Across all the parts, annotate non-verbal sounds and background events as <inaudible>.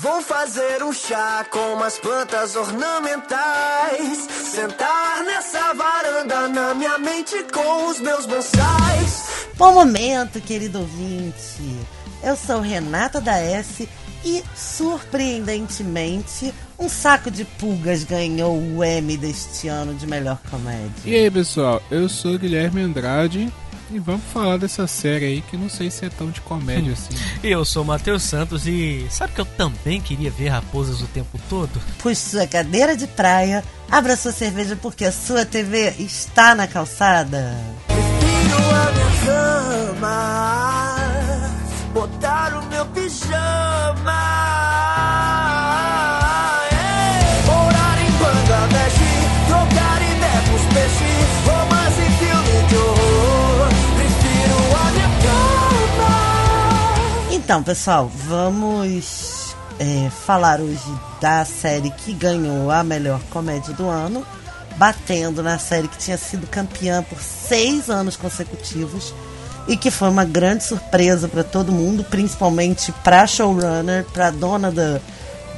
Vou fazer um chá com umas plantas ornamentais. Sentar nessa varanda na minha mente com os meus bonsais. Bom momento, querido ouvinte. Eu sou Renata da S e, surpreendentemente, um saco de pulgas ganhou o Emmy deste ano de melhor comédia. E aí, pessoal, eu sou Guilherme Andrade e vamos falar dessa série aí que não sei se é tão de comédia <laughs> assim. E eu sou o Matheus Santos e sabe que eu também queria ver raposas o tempo todo? Puxe sua cadeira de praia, abra sua cerveja porque a sua TV está na calçada. Prefiro a minha cama, botar Então, pessoal, vamos é, falar hoje da série que ganhou a melhor comédia do ano, batendo na série que tinha sido campeã por seis anos consecutivos e que foi uma grande surpresa para todo mundo, principalmente para showrunner, para dona do,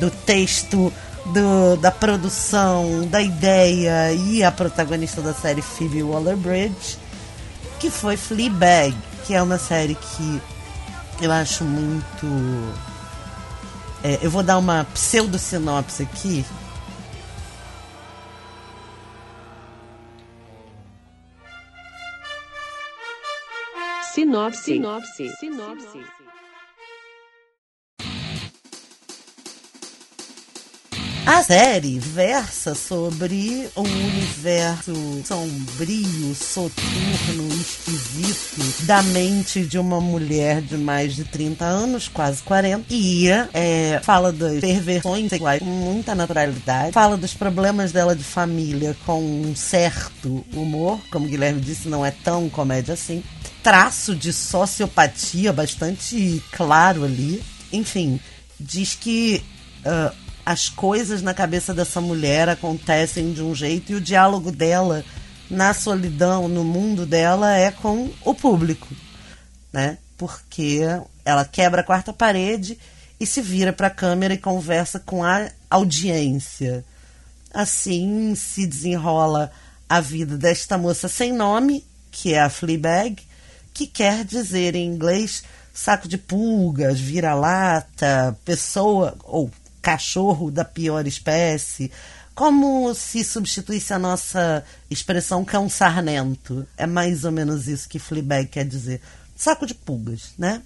do texto, do, da produção, da ideia e a protagonista da série Phoebe Waller-Bridge, que foi Fleabag, que é uma série que eu acho muito. é, eu vou dar uma pseudo-sinopse aqui. Sinopse. Sinopse. Sinopse. A série versa sobre um universo sombrio, soturno, esquisito da mente de uma mulher de mais de 30 anos, quase 40, e é, fala das perversões sexuais com muita naturalidade, fala dos problemas dela de família com um certo humor, como Guilherme disse, não é tão comédia assim, traço de sociopatia bastante claro ali, enfim, diz que ah, as coisas na cabeça dessa mulher acontecem de um jeito e o diálogo dela na solidão, no mundo dela, é com o público, né? Porque ela quebra a quarta parede e se vira para a câmera e conversa com a audiência. Assim se desenrola a vida desta moça sem nome, que é a Fleabag, que quer dizer em inglês saco de pulgas, vira-lata, pessoa ou cachorro da pior espécie, como se substituísse a nossa expressão cão sarnento. É mais ou menos isso que Fleabag quer dizer. Saco de pulgas, né?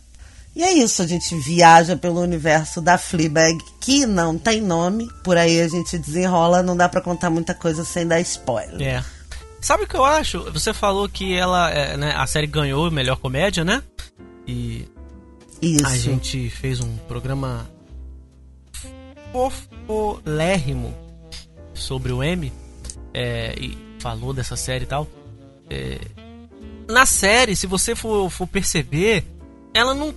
E é isso, a gente viaja pelo universo da Fleabag, que não tem nome, por aí a gente desenrola, não dá pra contar muita coisa sem dar spoiler. É. Sabe o que eu acho? Você falou que ela, é, né, a série ganhou melhor comédia, né? E Isso. a gente fez um programa fofolérrimo sobre o M é, e falou dessa série e tal. É, na série, se você for, for perceber, ela não.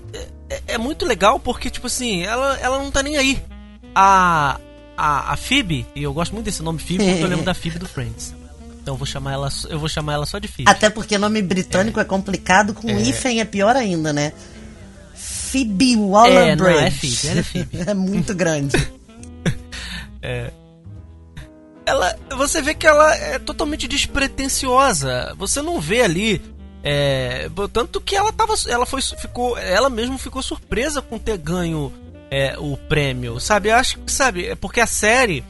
É, é muito legal porque, tipo assim, ela, ela não tá nem aí. A, a, a Phoebe, e eu gosto muito desse nome Phoebe porque eu lembro da Phoebe do Friends. Então eu vou chamar ela, eu vou chamar ela só de Phoebe. Até porque nome britânico é, complicado, com É. hífen é pior ainda, né? Phoebe É, não, Waller-Bridge. é Phoebe, ela é Phoebe. <laughs> é muito grande. Ela você vê que ela é totalmente despretensiosa. Você não vê ali é, tanto que ela tava ela foi ficou ela mesmo ficou surpresa com ter ganho é, o prêmio sabe? Acho que sabe é porque a série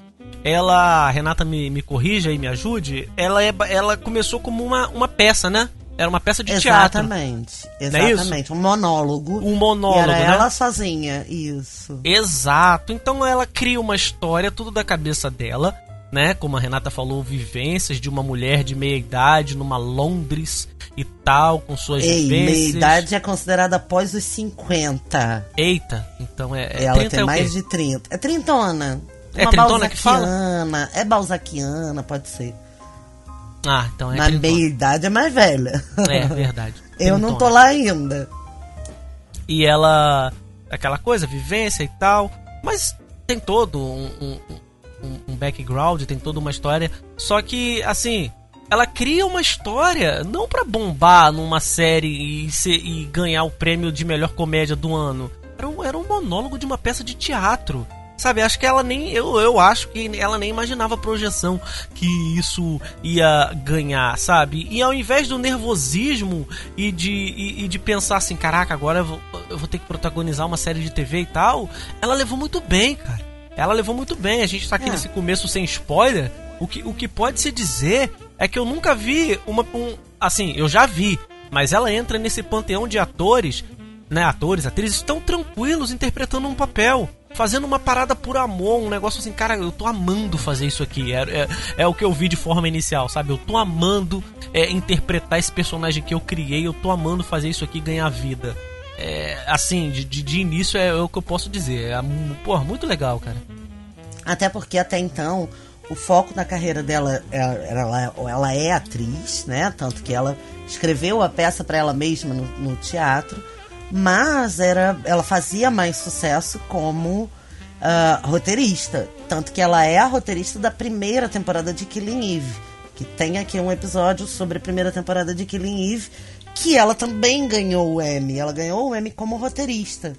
ela Renata me, me corrija e me ajude ela é ela começou como uma, uma peça né era uma peça de teatro Exatamente. É? Exatamente. um monólogo. um monólogo era né? ela sozinha, isso. Exato. Então ela cria uma história tudo da cabeça dela, né? Como a Renata falou, vivências de uma mulher de meia idade numa Londres e tal, com suas Ei, vivências. meia idade é considerada após os 50. Eita, então é, é Ela 30 tem é mais de 30. É trintona. É Uma trintona que fala? É balzaquiana, pode ser. Ah, então é Na meia idade é mais velha. É, verdade. <laughs> Eu não tô Trintona. lá ainda. E ela. Aquela coisa, vivência e tal. Mas tem todo um, um, um- background, tem toda uma história. Só que, assim, ela cria uma história não pra bombar numa série e, ser- e ganhar o prêmio de melhor comédia do ano. Era um, era um monólogo de uma peça de teatro. Sabe, acho que ela nem. Eu, eu acho que ela nem imaginava a projeção que isso ia ganhar, sabe? E ao invés do nervosismo e de, e, e de pensar assim, caraca, agora eu vou, eu vou ter que protagonizar uma série de TV e tal, ela levou muito bem, cara. Ela levou muito bem. A gente tá aqui É. nesse começo sem spoiler. O que, o que pode se dizer é que eu nunca vi uma. Um, assim, eu já vi, mas ela entra nesse panteão de atores, né? Atores, atrizes tão tranquilos interpretando um papel. Fazendo uma parada por amor, um negócio assim, cara, eu tô amando fazer isso aqui. É, é, é o que eu vi de forma inicial, sabe? Eu tô amando é, interpretar esse personagem que eu criei, eu tô amando fazer isso aqui ganhar vida. É, assim, de, de, de início é, o que eu posso dizer. É, muito legal, cara. Até porque até então o foco na carreira dela é- ela, ela é atriz, né? Tanto que ela escreveu a peça para ela mesma no, no teatro, mas era, ela fazia mais sucesso como ah, roteirista. Tanto que ela é a roteirista da primeira temporada de Killing Eve. Que tem aqui um episódio sobre a primeira temporada de Killing Eve, que ela também ganhou o Emmy. Ela ganhou o Emmy como roteirista.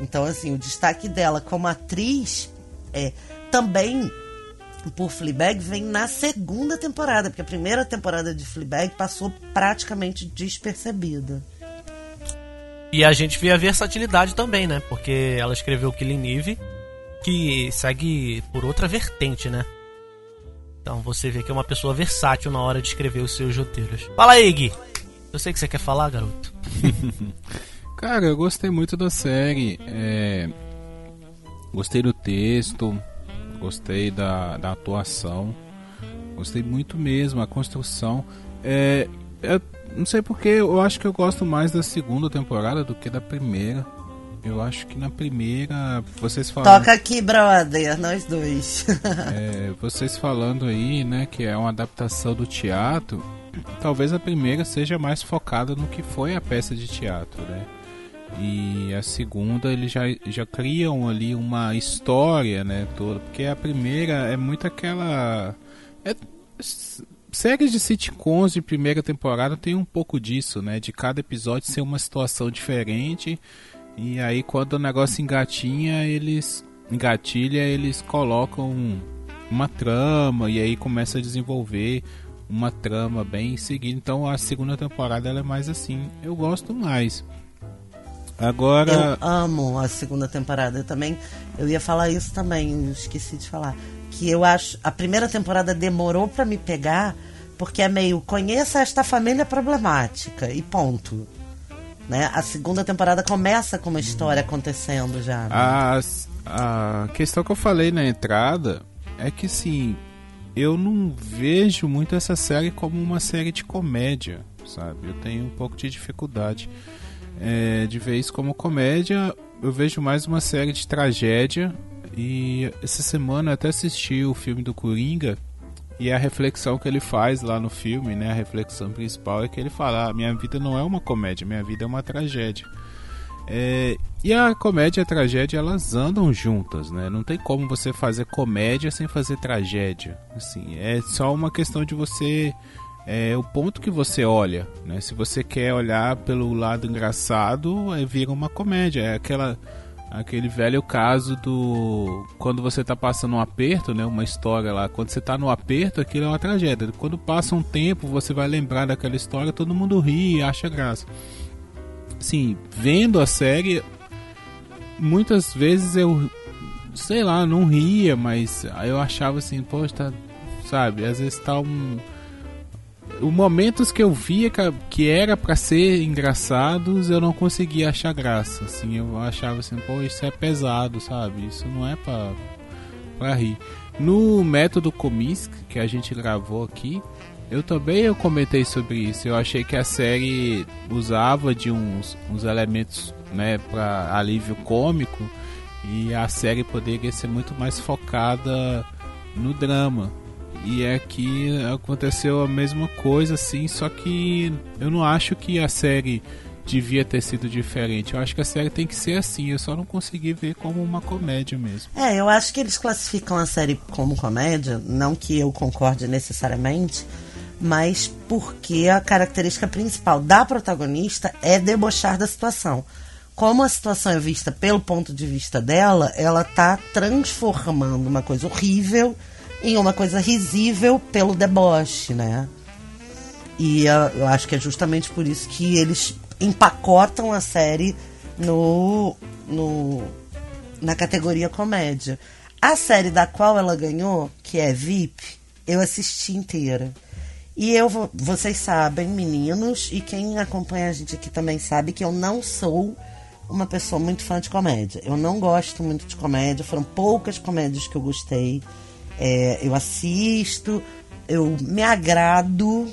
Então, assim, o destaque dela como atriz é também por Fleabag vem na segunda temporada, porque a primeira temporada de Fleabag passou praticamente despercebida. E a gente vê a versatilidade também, né? Porque ela escreveu Killing Eve, que segue por outra vertente, né? Então você vê que é uma pessoa versátil na hora de escrever os seus roteiros. Fala aí, Gui. Eu sei que você quer falar, garoto. <laughs> Cara, eu gostei muito da série. é, Gostei do texto, gostei da, da atuação, gostei muito mesmo, a construção. É, eu não sei porque, eu acho que eu gosto mais da segunda temporada do que da primeira. Eu acho que na primeira, vocês falaram. Toca aqui, brother, nós dois. <laughs> É, vocês falando aí, né, que é uma adaptação do teatro, talvez a primeira seja mais focada no que foi a peça de teatro, né? E a segunda eles já, já criam ali uma história, né, toda, porque a primeira é muito aquela é, séries de sitcoms de primeira temporada tem um pouco disso, né, de cada episódio ser uma situação diferente. E aí quando o negócio engatinha, eles engatilha, eles colocam uma trama e aí começa a desenvolver uma trama bem seguida. Então a segunda temporada ela é mais assim. Eu gosto mais. Agora, Eu amo a segunda temporada. Eu também, eu ia falar isso também, esqueci de falar. Que eu acho, a primeira temporada demorou pra me pegar, porque é meio, conheça esta família problemática, e ponto. Né? A segunda temporada começa com uma história acontecendo já. né? a, a questão que eu falei na entrada é que sim, eu não vejo muito essa série como uma série de comédia, sabe? Eu tenho um pouco de dificuldade é, de ver isso como comédia. Eu vejo mais uma série de tragédia. E essa semana eu até assisti o filme do Coringa. E a reflexão que ele faz lá no filme, né? A reflexão principal é que ele fala: ah, minha vida não é uma comédia, minha vida é uma tragédia. É, e a comédia e a tragédia elas andam juntas, né? Não tem como você fazer comédia sem fazer tragédia. Assim, é só uma questão de você é o ponto que você olha, né? Se você quer olhar pelo lado engraçado, aí vira uma comédia. É aquela aquele velho caso do quando você tá passando um aperto, né? Uma história lá, quando você tá no aperto, aquilo é uma tragédia. Quando passa um tempo, você vai lembrar daquela história, todo mundo ri e acha graça. Assim, vendo a série, muitas vezes eu sei lá, não ria, mas eu achava assim, poxa, tá, sabe, às vezes tá um os momentos que eu via que- era pra ser engraçados, eu não conseguia achar graça. Assim, eu achava assim, pô, isso é pesado, sabe? Isso não é pra, pra rir. No método Comisk, que a gente gravou aqui, eu também eu comentei sobre isso. Eu achei que a série usava de uns, uns elementos né, para alívio cômico e a série poderia ser muito mais focada no drama. E aqui aconteceu a mesma coisa, assim, só que eu não acho que a série devia ter sido diferente. Eu acho que a série tem que ser assim, eu só não consegui ver como uma comédia mesmo. É, eu acho que eles classificam a série como comédia, não que eu concorde necessariamente, mas porque a característica principal da protagonista é debochar da situação. como a situação é vista pelo ponto de vista dela, ela tá transformando uma coisa horrível em uma coisa risível pelo deboche, né? E eu acho que é justamente por isso que eles empacotam a série no, no na categoria comédia. A série da qual ela ganhou, que é VIP, eu assisti inteira. E eu vocês sabem, meninos, e quem acompanha a gente aqui também sabe que eu não sou uma pessoa muito fã de comédia. Eu não gosto muito de comédia, foram poucas comédias que eu gostei. É, eu assisto, eu me agrado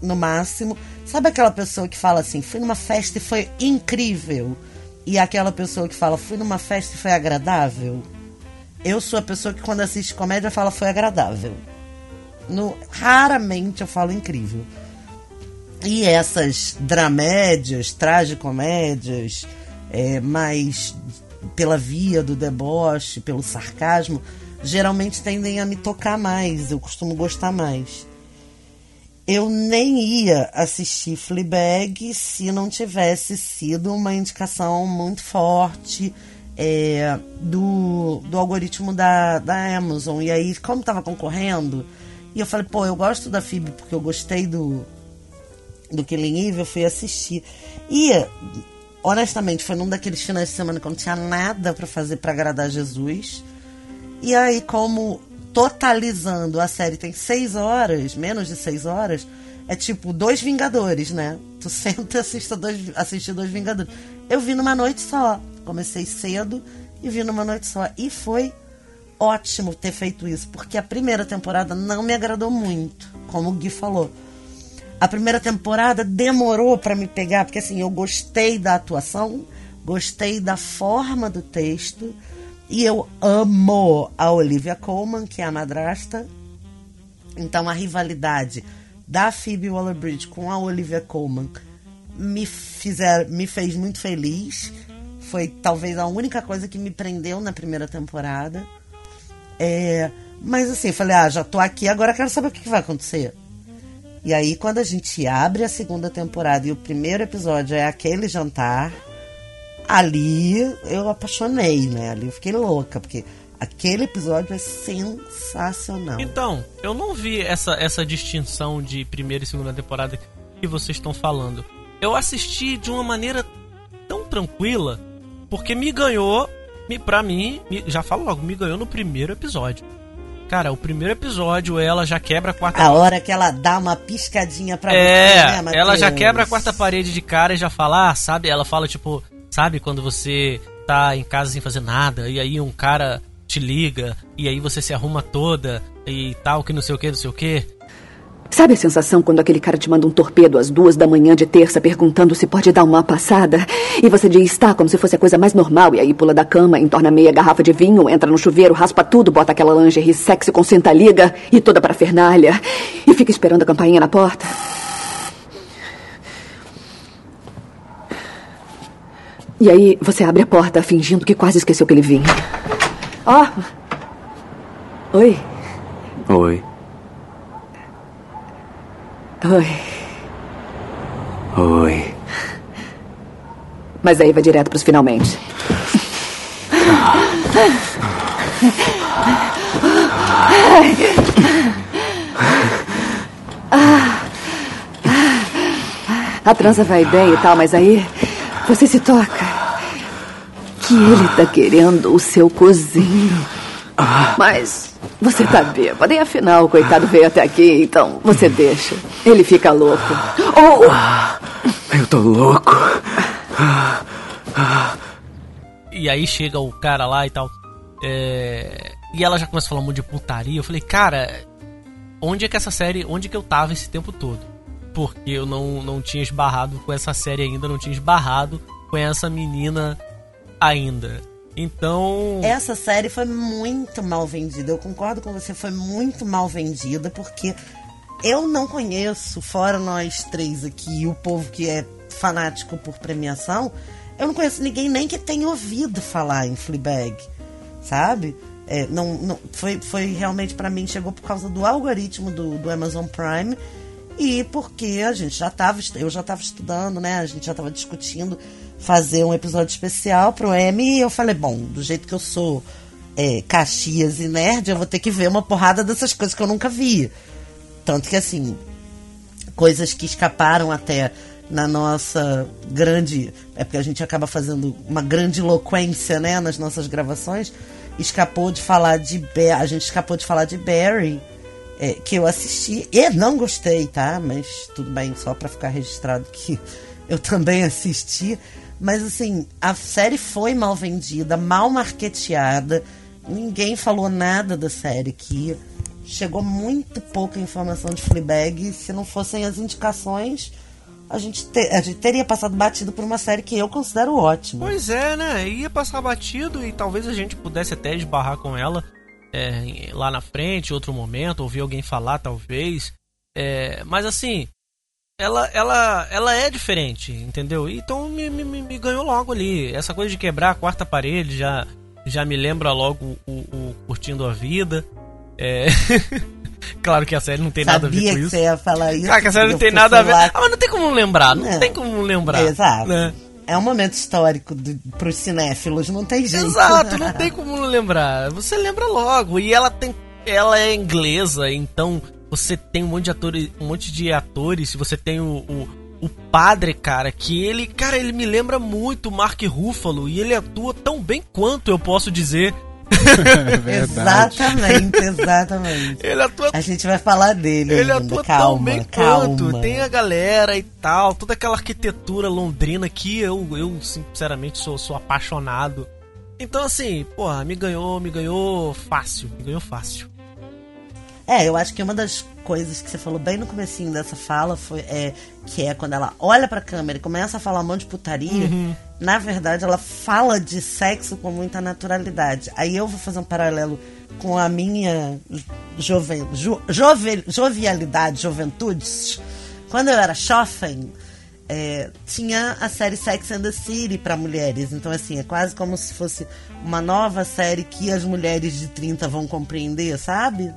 no máximo. Sabe aquela pessoa que fala assim, fui numa festa e foi incrível? E aquela pessoa que fala, fui numa festa e foi agradável? Eu sou a pessoa que quando assiste comédia fala, foi agradável. No, raramente eu falo incrível. E essas dramédias, tragicomédias, é, mais pela via do deboche, pelo sarcasmo, geralmente tendem a me tocar mais. Eu costumo gostar mais. Eu nem ia assistir Fleabag se não tivesse sido uma indicação muito forte é, do, do algoritmo da, da Amazon. E aí, como estava concorrendo, e eu falei, pô, eu gosto da Phoebe porque eu gostei do, do Killing Eve, eu fui assistir. E, honestamente, foi num daqueles finais de semana que eu não tinha nada para fazer para agradar Jesus. E aí, como totalizando a série tem seis horas, menos de seis horas, é tipo dois Vingadores, né? Tu <laughs> senta e assiste dois, assiste dois Vingadores. Eu vi numa noite só. Comecei cedo e vi numa noite só. E foi ótimo ter feito isso, porque a primeira temporada não me agradou muito, como o Gui falou. A primeira temporada demorou para me pegar, porque assim, eu gostei da atuação, gostei da forma do texto, e eu amo a Olivia Colman, que é a madrasta. Então a rivalidade da Phoebe Waller-Bridge com a Olivia Colman me, fizer, me fez muito feliz. Foi talvez a única coisa que me prendeu na primeira temporada. É, mas assim, falei, ah, já tô aqui, agora quero saber o que, que vai acontecer. E aí, quando a gente abre a segunda temporada e o primeiro episódio é aquele jantar, ali eu apaixonei, né? Ali eu fiquei louca, porque aquele episódio é sensacional. Então, eu não vi essa, essa distinção de primeira e segunda temporada que vocês estão falando. Eu assisti de uma maneira tão tranquila, porque me ganhou, me, pra mim, me, já falo logo, me ganhou no primeiro episódio. Cara, o primeiro episódio ela já quebra a quarta A hora que ela dá uma piscadinha pra é, você, né, ela já quebra a quarta parede de cara e já fala, ah, sabe? Ela fala tipo, sabe quando você tá em casa sem fazer nada e aí um cara te liga e aí você se arruma toda e tal, que não sei o que, não sei o que. Sabe a sensação quando aquele cara te manda um torpedo às duas da manhã de terça perguntando se pode dar uma passada? E você diz tá, como se fosse a coisa mais normal, e aí pula da cama, entorna meia garrafa de vinho, entra no chuveiro, raspa tudo, bota aquela lingerie sexy com senta-liga e toda para fernalha, e fica esperando a campainha na porta? E aí você abre a porta fingindo que quase esqueceu que ele vinha. Ó! Oh. Oi. Oi. Oi. Oi. Mas aí vai direto pros finalmente. A trança vai bem e tal, mas aí você se toca. Que ele tá querendo o seu cozinho. Mas você tá bêbado. E afinal, o coitado veio até aqui, então você deixa. Ele fica louco. Oh! Eu tô louco. E aí chega o cara lá e tal. é, E ela já começa a falar um monte de putaria. Eu falei, cara, onde é que essa série. Onde que eu tava esse tempo todo? Porque eu não, não tinha esbarrado com essa série ainda, não tinha esbarrado com essa menina ainda. Então. Essa série foi muito mal vendida. Eu concordo com você, foi muito mal vendida, porque eu não conheço, fora nós três aqui, o povo que é fanático por premiação, eu não conheço ninguém nem que tenha ouvido falar em Fleabag, sabe? É, não, não, foi, foi realmente para mim, chegou por causa do algoritmo do, do Amazon Prime e porque a gente já estava, eu já estava estudando, né? A gente já estava discutindo fazer um episódio especial pro M e eu falei, bom, do jeito que eu sou é, Caxias e nerd, eu vou ter que ver uma porrada dessas coisas que eu nunca vi. Tanto que assim, coisas que escaparam até na nossa grande. É porque a gente acaba fazendo uma grande eloquência, né, nas nossas gravações. Escapou de falar de. A gente escapou de falar de Barry, é, que eu assisti e não gostei, tá? Mas tudo bem, só pra ficar registrado que <laughs> eu também assisti. Mas assim, a série foi mal vendida, mal marketeada. Ninguém falou nada da série aqui. Chegou muito pouca informação de Fleabag. Se não fossem as indicações, a gente, te- a gente teria passado batido por uma série que eu considero ótima. Pois é, né? Ia passar batido e talvez a gente pudesse até esbarrar com ela é, lá na frente, em outro momento, ouvir alguém falar, talvez. É, mas assim, ela, ela, ela é diferente, entendeu? Então me, me, me- ganhou logo ali. Essa coisa de quebrar a quarta parede já, já me lembra logo o, o Curtindo a Vida. É... <laughs> claro que a série não tem nada a ver Sabia com que isso. você ia falar isso. Ah, que a série não tem nada a ver. falar- Ah, mas não tem como lembrar, não, Não. tem como lembrar. Exato. né? É um momento histórico do, pros cinéfilos, não tem jeito. Exato, não <laughs> tem como não lembrar. Você lembra logo. E ela tem. Ela é inglesa, então você tem um monte de atores. Um monte de atores. Você tem o, o, o padre, cara, que ele. Cara, ele me lembra muito o Mark Ruffalo. E ele atua tão bem quanto eu posso dizer. <laughs> É. Exatamente, exatamente. Ele atua A gente vai falar dele Ele ainda. atua calma, tão bem calma. quanto. Tem a galera e tal, toda aquela arquitetura londrina que eu, eu sinceramente, sou, sou apaixonado. Então, assim, porra, me ganhou, me ganhou fácil, me ganhou fácil. É, eu acho que uma das coisas que você falou bem no comecinho dessa fala foi é, que é quando ela olha pra câmera e começa a falar um monte de putaria, Uhum. na verdade ela fala de sexo com muita naturalidade. Aí eu vou fazer um paralelo com a minha joven, jo, jove- jovialidade, juventude. Quando eu era jovem, é, tinha a série Sex and the City para mulheres. Então, assim, é quase como se fosse uma nova série que as mulheres de 30 vão compreender, sabe?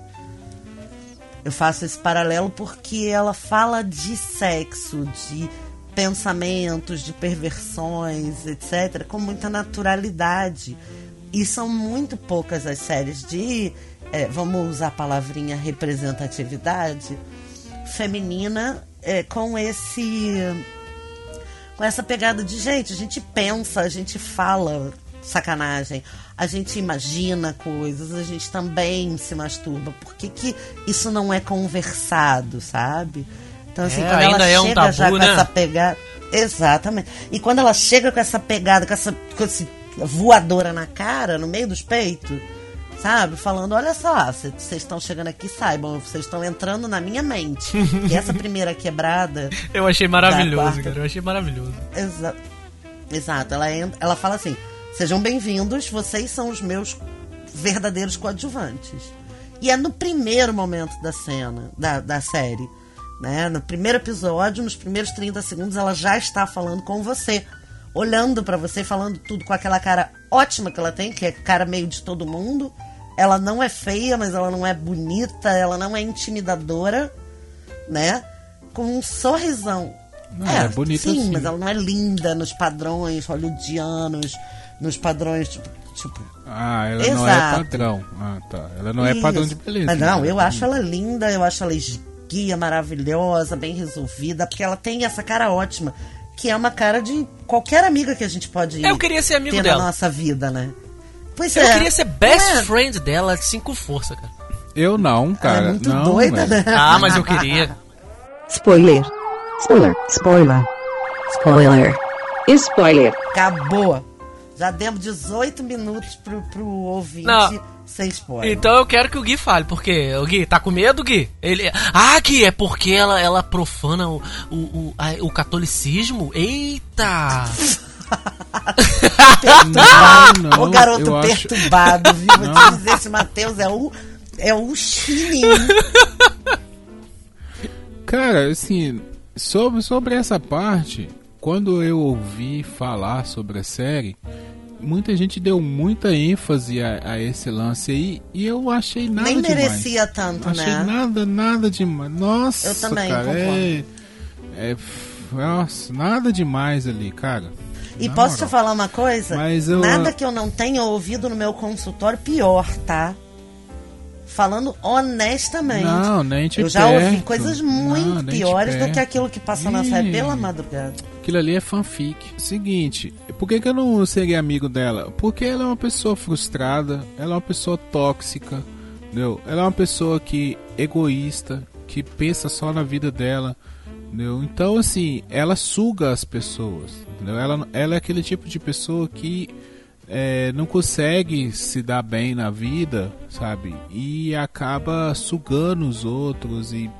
Eu faço esse paralelo porque ela fala de sexo, de pensamentos, de perversões, etc., com muita naturalidade. E são muito poucas as séries de, é, vamos usar a palavrinha representatividade, feminina é, com esse. com essa pegada de gente. A gente pensa, a gente fala sacanagem, a gente imagina coisas, a gente também se masturba. Por que, que isso não é conversado, sabe? Então, assim, É, quando ela é um chega tabu, já com né? essa pegada. Exatamente. E quando ela chega com essa pegada, com essa, com esse voadora na cara, no meio dos peitos, sabe? Falando, olha só, vocês estão chegando aqui, saibam, vocês estão entrando na minha mente. que essa primeira quebrada. <laughs> Eu achei maravilhoso, quarta- cara. Eu achei maravilhoso. Exa Exato, ela, ela fala assim: sejam bem-vindos, vocês são os meus verdadeiros coadjuvantes. E é no primeiro momento da cena, da, da série, né? No primeiro episódio, nos primeiros 30 segundos, ela já está falando com você, olhando pra você, falando tudo com aquela cara ótima que ela tem, que é cara meio de todo mundo. Ela não é feia, mas ela não é bonita, ela não é intimidadora, né? Com um sorrisão. Não, ela é bonita sim, sim. mas ela não é linda nos padrões hollywoodianos, nos padrões, tipo. tipo Ah, ela não é Exato. padrão. Ah, tá. Ela não é padrão de isso. beleza. Mas não, né? eu acho ela linda, eu acho ela esguia, maravilhosa, bem resolvida, porque ela tem essa cara ótima, que é uma cara de qualquer amiga que a gente pode Eu queria ser amigo ter dela. na nossa vida, né? Pois Eu é. queria ser best é? friend dela, assim, com força, cara. Eu não, cara. Ela é muito não, doida, né? Ah, mas eu queria. <laughs> Spoiler. Spoiler. Spoiler. Spoiler. Spoiler. Acabou. Já demos 18 minutos pro, pro ouvinte Não. sem spoiler. Então eu quero que o Gui fale, porque o Gui tá com medo, Gui? Ele, ah, Gui, é porque ela, ela profana o, o, o, a- o catolicismo? Eita! Não, não, <laughs> o garoto eu acho- perturbado, viu? Vou te dizer, esse Matheus é o, é o chininho. Cara, assim, sobre, sobre essa parte, quando eu ouvi falar sobre a série, muita gente deu muita ênfase a, a esse lance aí e eu achei nada Nem demais. merecia tanto, achei né? nada, nada demais. Nossa, Eu também cara, concordo. é, é, nossa, nada demais ali, cara. E Na posso moral. te falar uma coisa? Mas eu- Nada que eu não tenha ouvido no meu consultório pior, tá? Falando honestamente. Não, nem de Eu já ouvi perto. coisas Não, muito de piores do que aquilo que passa na série pela madrugada. Aquilo ali é fanfic. Seguinte, por que, que eu não seria amigo dela? Porque ela é uma pessoa frustrada, ela é uma pessoa tóxica, entendeu? Ela é uma pessoa que egoísta, que pensa só na vida dela, entendeu? Então, assim, ela suga as pessoas, entendeu? Ela, ela é aquele tipo de pessoa que é, não consegue se dar bem na vida, sabe? E acaba sugando os outros e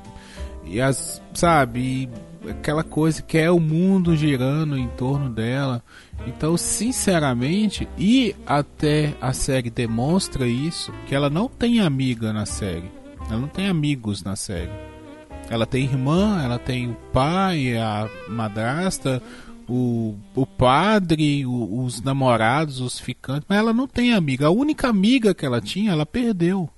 e as sabe e aquela coisa que é o mundo girando em torno dela então sinceramente e até a série demonstra isso que ela não tem amiga na série. Ela não tem amigos na série. Ela tem irmã ela tem o pai a madrasta o, o padre o- os namorados os ficantes mas ela não tem amiga. A única amiga que ela tinha ela perdeu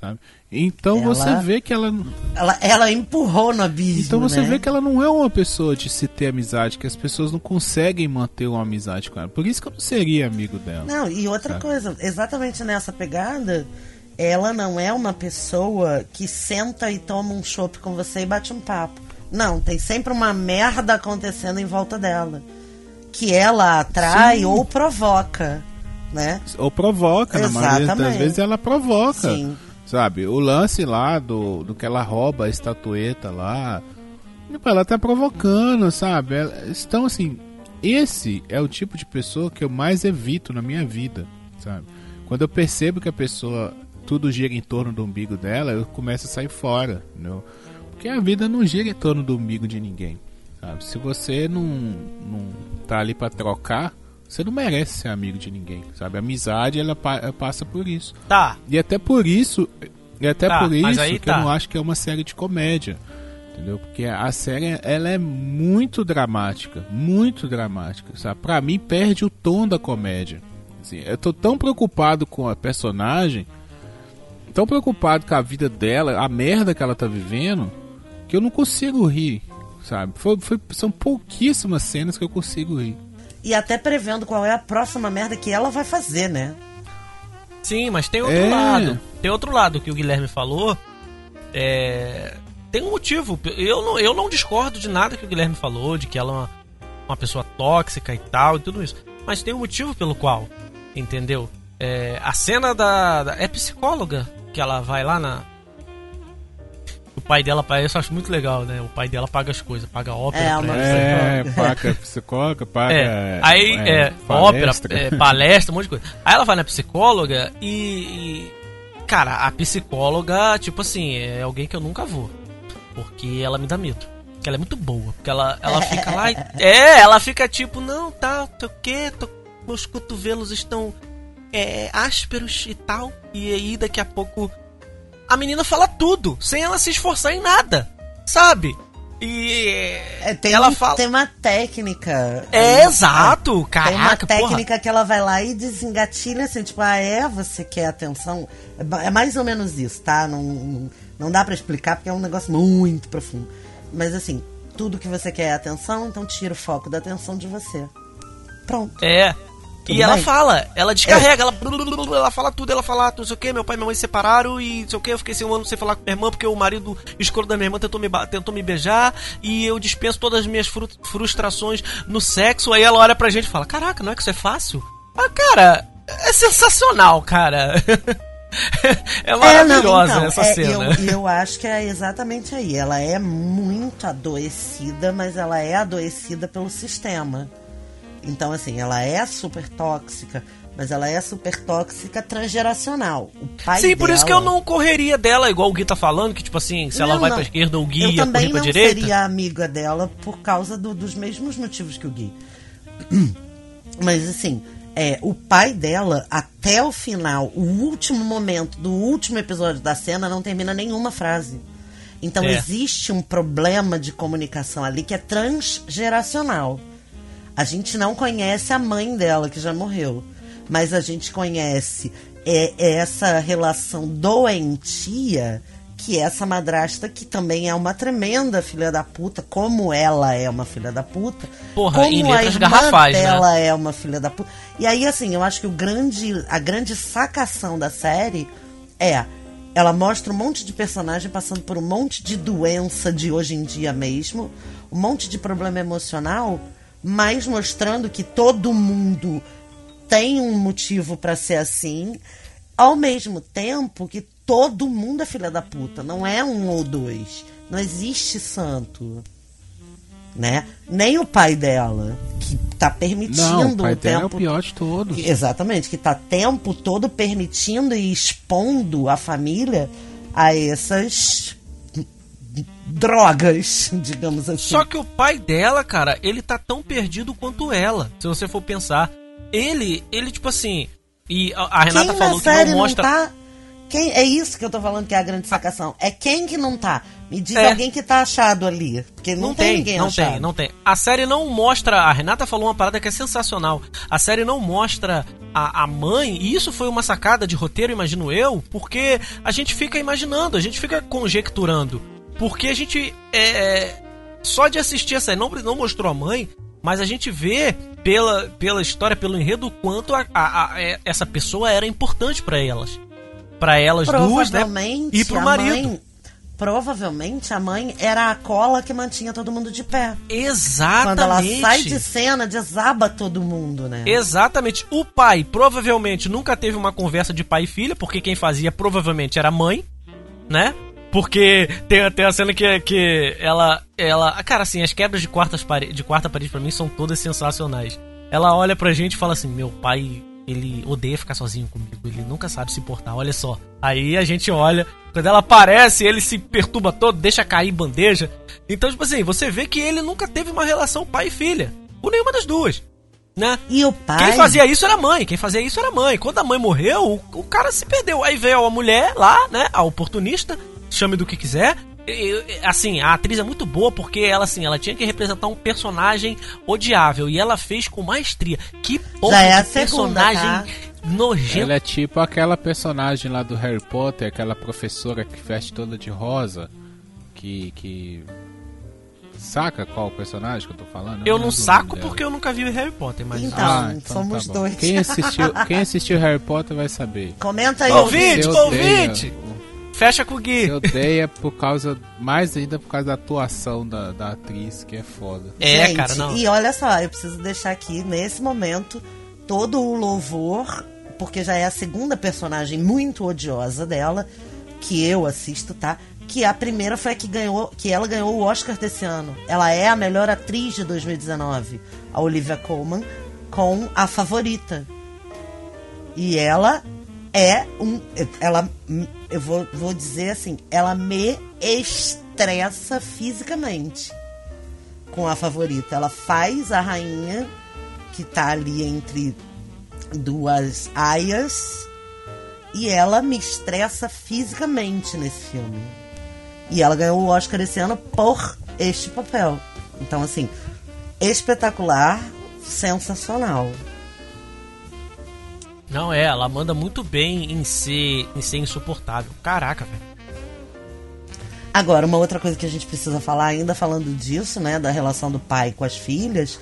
sabe então Ela- você vê que ela Ela, ela empurrou no abismo. então você né? vê que ela não é uma pessoa de se ter amizade, que as pessoas não conseguem manter uma amizade com ela. Por isso que eu não seria amigo dela. Não, e outra Tá. coisa, exatamente nessa pegada, ela não é uma pessoa que senta e toma um chopp com você e bate um papo. Não, tem sempre uma merda acontecendo em volta dela. Que ela atrai Sim. ou provoca, né? Ou provoca, na maioria das Exatamente. vezes ela provoca. Sim. Sabe? O lance lá do, do que ela rouba a estatueta lá. tipo, Ela tá provocando, sabe? Então, assim, esse é o tipo de pessoa que eu mais evito na minha vida, sabe? Quando eu percebo que a pessoa tudo gira em torno do umbigo dela, eu começo a sair fora, entendeu? Porque a vida não gira em torno do umbigo de ninguém, sabe? Se você não, não tá ali pra trocar, você não merece ser amigo de ninguém, sabe? A amizade, ela pa- passa por isso. Tá. E até por isso, e até Tá, por isso que tá. eu não acho que é uma série de comédia. Entendeu? Porque a série ela é muito dramática, muito dramática, sabe? Pra mim perde o tom da comédia. Assim, eu tô tão preocupado com a personagem, tão preocupado com a vida dela, a merda que ela tá vivendo, que eu não consigo rir, sabe? Foi- foi- são pouquíssimas cenas que eu consigo rir. E até prevendo qual é a próxima merda que ela vai fazer, né? Sim, mas tem outro É. lado. Tem outro lado que o Guilherme falou. É, Tem um motivo. Eu não, eu não discordo de nada que o Guilherme falou, de que ela é uma, uma pessoa tóxica e tal, e tudo isso. Mas tem um motivo pelo qual, entendeu? É, a cena da, da- É psicóloga que ela vai lá na. O pai dela, isso eu acho muito legal, né? O pai dela paga as coisas, paga a ópera É, pra. É, paga psicóloga, paga. É, aí é, ópera, palestra. é, palestra, um monte de coisa. Aí ela vai na psicóloga e, e, Cara, a psicóloga, tipo assim, é alguém que eu nunca vou. Porque ela me dá medo. Porque ela é muito boa. Porque ela, ela <laughs> fica lá e. É, ela fica tipo, não, tá, tô o quê? Tô, meus cotovelos estão é, ásperos e tal. E aí daqui a pouco. A menina fala tudo, sem ela se esforçar em nada. Sabe? E. É, tem, ela um- fala. tem uma técnica. É, exato! Tem uma Caraca, porra. técnica que ela vai lá e desengatilha assim, tipo, ah, é, você quer atenção? É É mais ou menos isso, tá? Não, não, não dá pra explicar porque é um negócio muito profundo. Mas assim, tudo que você quer é atenção, então tira o foco da atenção de você. Pronto. É. Tudo e ela fala, ela descarrega, ela, ela fala tudo, ela fala, não sei o que, meu pai e minha mãe se separaram e não sei o que, eu fiquei sem um ano sem falar com minha irmã porque o marido escuro da minha irmã tentou me, tentou me beijar e eu dispenso todas as minhas fru- frustrações no sexo. Aí ela olha pra gente e fala, caraca, não é que isso é fácil? Ah, cara, é sensacional, cara. <laughs> é maravilhosa não, então, essa é, cena. Eu, eu acho que é exatamente aí. Ela é muito adoecida, mas ela é adoecida pelo sistema. Então, assim, ela é super tóxica, mas ela é super tóxica transgeracional. O pai Sim, por isso que eu dela- não correria dela, igual o Gui tá falando, que tipo assim, se ela Não, vai não. pra esquerda, o Gui eu ia também correr pra não direita. seria amiga dela por causa do- dos mesmos motivos que o Gui. <clears throat> Mas assim, é, o pai dela, até o final, o último momento do último episódio da cena, não termina nenhuma frase. Então É. existe um problema de comunicação ali que é transgeracional. A gente não conhece a mãe dela, que já morreu. Mas a gente conhece é, essa relação doentia que essa madrasta, que também é uma tremenda filha da puta, como ela é uma filha da puta, Porra, como a irmã garrafais, né? dela é uma filha da puta. E aí, assim, eu acho que o grande, a grande sacação da série é ela mostra um monte de personagem passando por um monte de doença de hoje em dia mesmo, um monte de problema emocional, mas mostrando que todo mundo tem um motivo pra ser assim, ao mesmo tempo que todo mundo é filha da puta, não é um ou dois. Não existe santo. Né? Nem o pai dela, que tá permitindo Não, o pai o dela é o tempo pior de todos. Exatamente, que tá tempo todo permitindo e expondo a família a essas drogas, <laughs> digamos assim. Só que o pai dela, cara, ele tá tão perdido quanto ela, se você for pensar. Ele, ele tipo assim, e a, a Renata quem falou que não mostra tá. Quem, é isso que eu tô falando que é a grande sacação. É quem que não tá. Me diz É. alguém que tá achado ali. Porque não, tem, ninguém não achado. tem, não tem. A série não mostra. A Renata falou uma parada que é sensacional. A série não mostra a, a mãe, e isso foi uma sacada de roteiro, imagino eu, porque a gente fica imaginando, a gente fica conjecturando. Porque a gente. É, só de assistir a série, não, não mostrou a mãe, mas a gente vê pela, pela história, pelo enredo, o quanto a, a- a- é- essa pessoa era importante pra elas. Pra elas duas, né? Provavelmente E pro marido. mãe. Provavelmente a mãe era a cola que mantinha todo mundo de pé. Exatamente. Quando ela sai de cena, desaba todo mundo, né? Exatamente. O pai provavelmente nunca teve uma conversa de pai e filha, porque quem fazia provavelmente era a mãe, né? Porque tem, tem a cena que, que ela, ela. Cara, assim, as quebras de, quartas pare, de quarta parede pra mim são todas sensacionais. Ela olha pra gente e fala assim: Meu pai, ele odeia ficar sozinho comigo, ele nunca sabe se portar, olha só. Aí a gente olha, quando ela aparece, ele se perturba todo, deixa cair bandeja. Então, tipo assim, você vê que ele nunca teve uma relação pai e filha, por nenhuma das duas, né? E o pai. Quem fazia isso era a mãe, quem fazia isso era a mãe. Quando a mãe morreu, o, o cara se perdeu. Aí veio a mulher lá, né, a oportunista, chame do que quiser. Assim, a atriz é muito boa porque ela, assim, ela tinha que representar um personagem odiável e ela fez com maestria. Que porra é a de segunda, personagem tá? nojento. Ela é tipo aquela personagem lá do Harry Potter, aquela professora que veste toda de rosa, que. que... Saca qual o personagem que eu tô falando? Eu lembro não saco porque eu nunca vi Harry Potter, mas. Então, Ah, somos tá dois. Quem assistiu, quem assistiu Harry Potter vai saber. Comenta aí, Ouvinte, ouvinte! Fecha com o Gui. Você odeia por causa. Mais ainda por causa da atuação da, da atriz, que é foda. É, Gente, cara, não. E olha só, eu preciso deixar aqui, nesse momento, todo o louvor, porque já é a segunda personagem muito odiosa dela, que eu assisto, tá? Que a primeira foi a que ganhou, que ela ganhou o Oscar desse ano. Ela é a melhor atriz de 2019, a Olivia Colman, com a favorita. E ela é um. Ela. Eu vou, vou dizer assim, ela me estressa fisicamente com a favorita. Ela faz a rainha que tá ali entre duas aias e ela me estressa fisicamente nesse filme. E ela ganhou o Oscar esse ano por este papel. Então, assim, espetacular, sensacional. Não é, ela manda muito bem em ser, em ser insuportável. Caraca, velho. Agora, uma outra coisa que a gente precisa falar, ainda falando disso, né, da relação do pai com as filhas,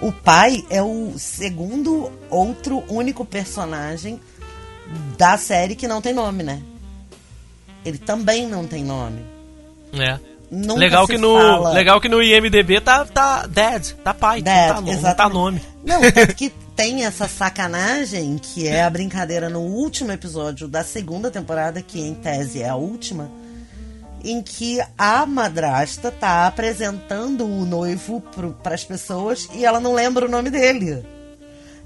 o pai é o segundo outro único personagem da série que não tem nome, né? Ele também não tem nome. É. Nunca legal que no fala- legal que no IMDb tá tá dad, tá pai, Dad, não, tá, não tá nome. Não, tanto que <laughs> tem essa sacanagem que é a brincadeira no último episódio da segunda temporada, que em tese é a última, em que a madrasta tá apresentando o noivo para as pessoas e ela não lembra o nome dele.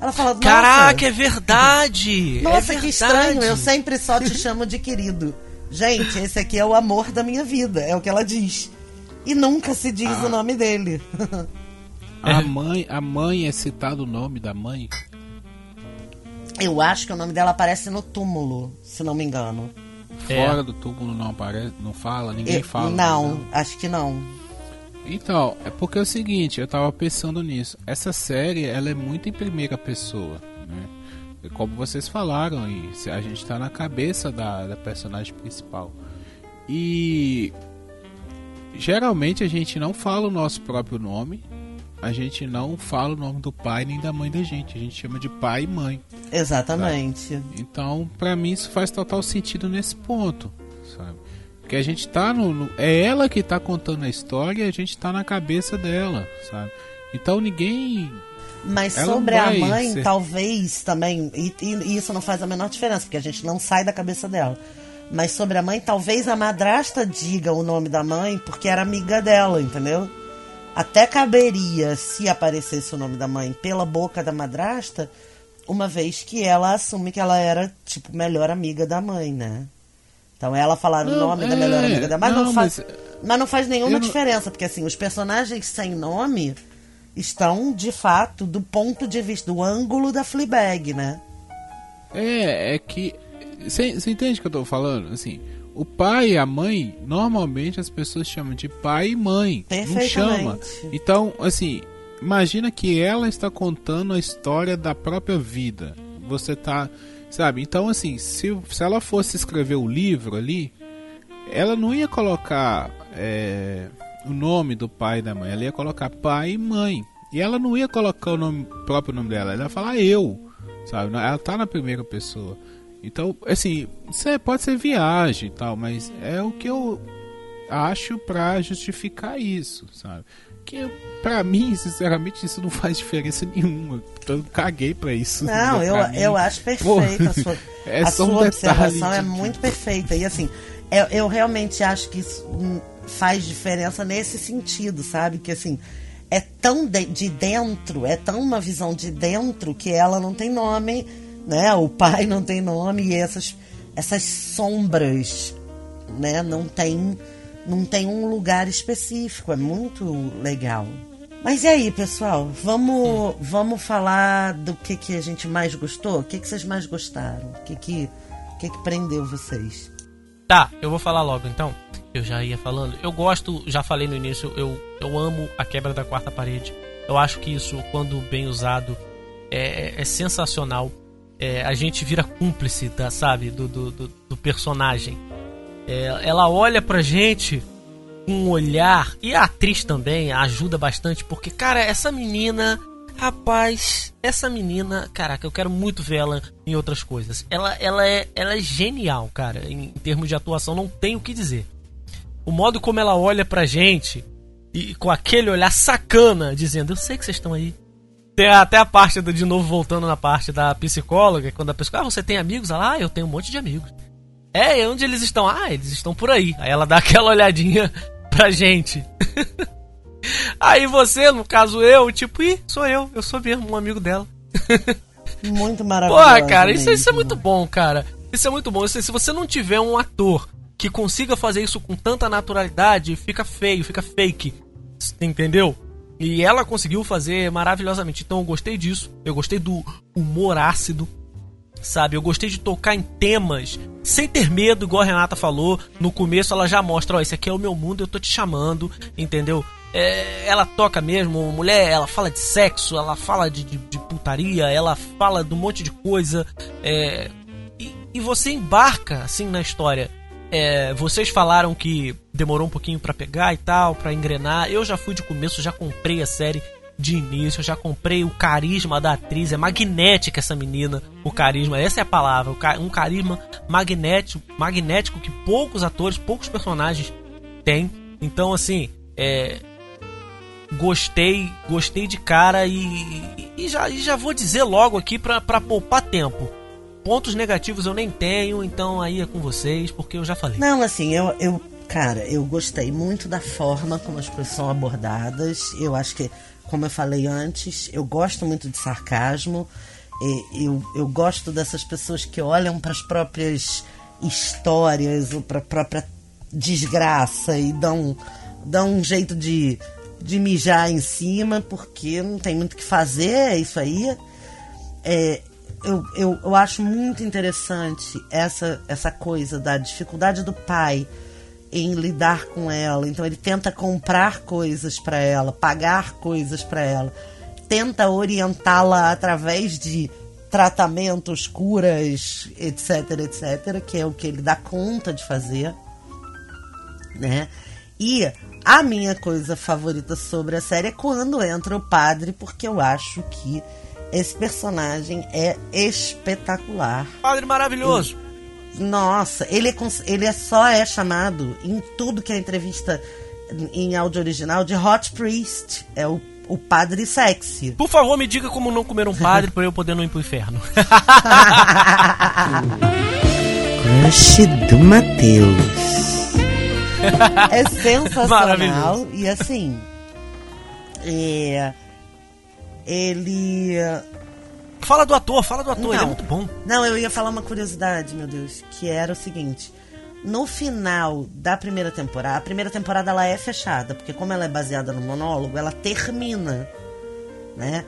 Ela fala, nossa, Caraca, é verdade. nossa é que verdade. estranho, eu sempre só te chamo de querido. Gente, esse aqui é o amor da minha vida, é o que ela diz. E nunca se diz Ah. o nome dele. <laughs> A mãe, a mãe é citado o nome da mãe? Eu acho que o nome dela aparece no túmulo, se não me engano. É. Fora do túmulo não aparece, não fala, ninguém Eu- fala. não, né? acho que não. Então, é porque é o seguinte, eu tava pensando nisso. Essa série, ela é muito em primeira pessoa, né? E Como vocês falaram, e se a gente tá na cabeça da, da personagem principal. E geralmente a gente não fala o nosso próprio nome, a gente não fala o nome do pai nem da mãe da gente, a gente chama de pai e mãe. Exatamente. Sabe? Então, para mim isso faz total sentido nesse ponto, sabe? Porque a gente tá no, no, é ela que tá contando a história e a gente tá na cabeça dela, sabe? Então ninguém mas ela sobre a mãe, ser... talvez também, e, e, isso não faz a menor diferença, porque a gente não sai da cabeça dela. Mas sobre a mãe, talvez a madrasta diga o nome da mãe porque era amiga dela, entendeu? Até caberia, se aparecesse o nome da mãe pela boca da madrasta, uma vez que ela assume que ela era, tipo, melhor amiga da mãe, né? Então ela falar o nome é, da melhor amiga da mãe, mas não, não faz, mas, mas não faz nenhuma diferença, porque assim, os personagens sem nome estão, de fato, do ponto de vista, do ângulo da Fleabag, né? É, é que. Você entende o que eu tô falando? Assim, o pai e a mãe, normalmente as pessoas chamam de pai e mãe. Não chama. Então, assim, imagina que ela está contando a história da própria vida. Você tá. Sabe? Então, assim, se, se ela fosse escrever o livro ali, ela não ia colocar. É, o nome do pai e da mãe. Ela ia colocar pai e mãe. E ela não ia colocar o nome, próprio nome dela. Ela ia falar eu. Sabe? Ela tá na primeira pessoa. Então, assim, é, pode ser viagem e tal, mas é o que eu acho para justificar isso, sabe? Que para <laughs> mim, sinceramente, isso não faz diferença nenhuma. Eu caguei para isso. Não, eu, eu acho perfeita a sua, <laughs> é a sua um observação é muito perfeita. E assim, eu, eu realmente acho que isso faz diferença nesse sentido, sabe? Que assim, é tão de, de, dentro, é tão uma visão de dentro que ela não tem nome, né? O pai não tem nome e essas, essas sombras, né? Não tem, não tem um lugar específico. É muito legal. Mas e aí, pessoal? Vamos, vamos falar do que, que a gente mais gostou? O que, que vocês mais gostaram? O que, que, que, que prendeu vocês? Tá, eu vou falar logo então eu já ia falando. Eu gosto, já falei no início, eu, eu amo a quebra da quarta parede. Eu acho que isso, quando bem usado, é, é, é sensacional. É, a gente vira cúmplice, da, sabe, do, do, do, do personagem. É, ela olha pra gente com um olhar, e a atriz também ajuda bastante, porque, cara, essa menina. Rapaz, essa menina, caraca, eu quero muito ver ela em outras coisas. Ela, ela, é, ela é genial, cara. Em, em termos de atuação, não tenho o que dizer o modo como ela olha pra gente e com aquele olhar sacana, dizendo: Eu sei que vocês estão aí. Tem até a parte, do, de novo, voltando na parte da psicóloga, quando a pessoa, ah, você tem amigos? Ela, ah, eu tenho um monte de amigos. É, onde eles estão? Ah, eles estão por aí. Aí ela dá <laughs> aquela olhadinha pra gente. <laughs> aí você, no caso eu, tipo, ih, sou eu, eu sou mesmo um amigo dela. <laughs> muito maravilhoso. Porra, cara, isso, isso, é muito bom, cara. Isso é muito bom. Se você não tiver um ator que consiga fazer isso com tanta naturalidade, fica feio, fica fake. Entendeu? E ela conseguiu fazer maravilhosamente. Então eu gostei disso. Eu gostei do humor ácido. Sabe? Eu gostei de tocar em temas sem ter medo, igual a Renata falou. No começo ela já mostra: Ó, esse aqui é o meu mundo, eu tô te chamando. Entendeu? É, ela toca mesmo, mulher, ela fala de sexo, ela fala de, de, de putaria, ela fala de um monte de coisa. É, e, e você embarca assim na história. É, vocês falaram que demorou um pouquinho para pegar e tal, para engrenar. Eu já fui de começo, já comprei a série de início, já comprei o carisma da atriz. É magnética essa menina, o carisma, essa é a palavra. Um carisma magnético, magnético que poucos atores, poucos personagens têm. Então, assim, é, gostei, gostei de cara e, e, já, e já vou dizer logo aqui para poupar tempo pontos negativos eu nem tenho, então aí é com vocês, porque eu já falei. Não, assim, eu, eu cara, eu gostei muito da forma como as coisas são abordadas. Eu acho que, como eu falei antes, eu gosto muito de sarcasmo. Eu, eu gosto dessas pessoas que olham para as próprias histórias ou para a própria desgraça e dão, dão um jeito de, de mijar em cima, porque não tem muito o que fazer, é isso aí. É, eu, eu, eu acho muito interessante essa, essa coisa da dificuldade do pai em lidar com ela. Então ele tenta comprar coisas para ela, pagar coisas para ela, tenta orientá-la através de tratamentos, curas, etc, etc, que é o que ele dá conta de fazer. né? E a minha coisa favorita sobre a série é quando entra o padre, porque eu acho que esse personagem é espetacular. Padre maravilhoso. Nossa, ele é, ele é só é chamado em tudo que é entrevista em áudio original de Hot Priest. É o, o padre sexy. Por favor, me diga como não comer um padre pra eu poder não ir pro inferno. <laughs> Crush do Matheus. É sensacional. E assim. É, ele. Fala do ator, fala do ator, ele é Não. muito bom. Não, eu ia falar uma curiosidade, meu Deus, que era o seguinte. No final da primeira temporada, a primeira temporada ela é fechada, porque como ela é baseada no monólogo, ela termina, né?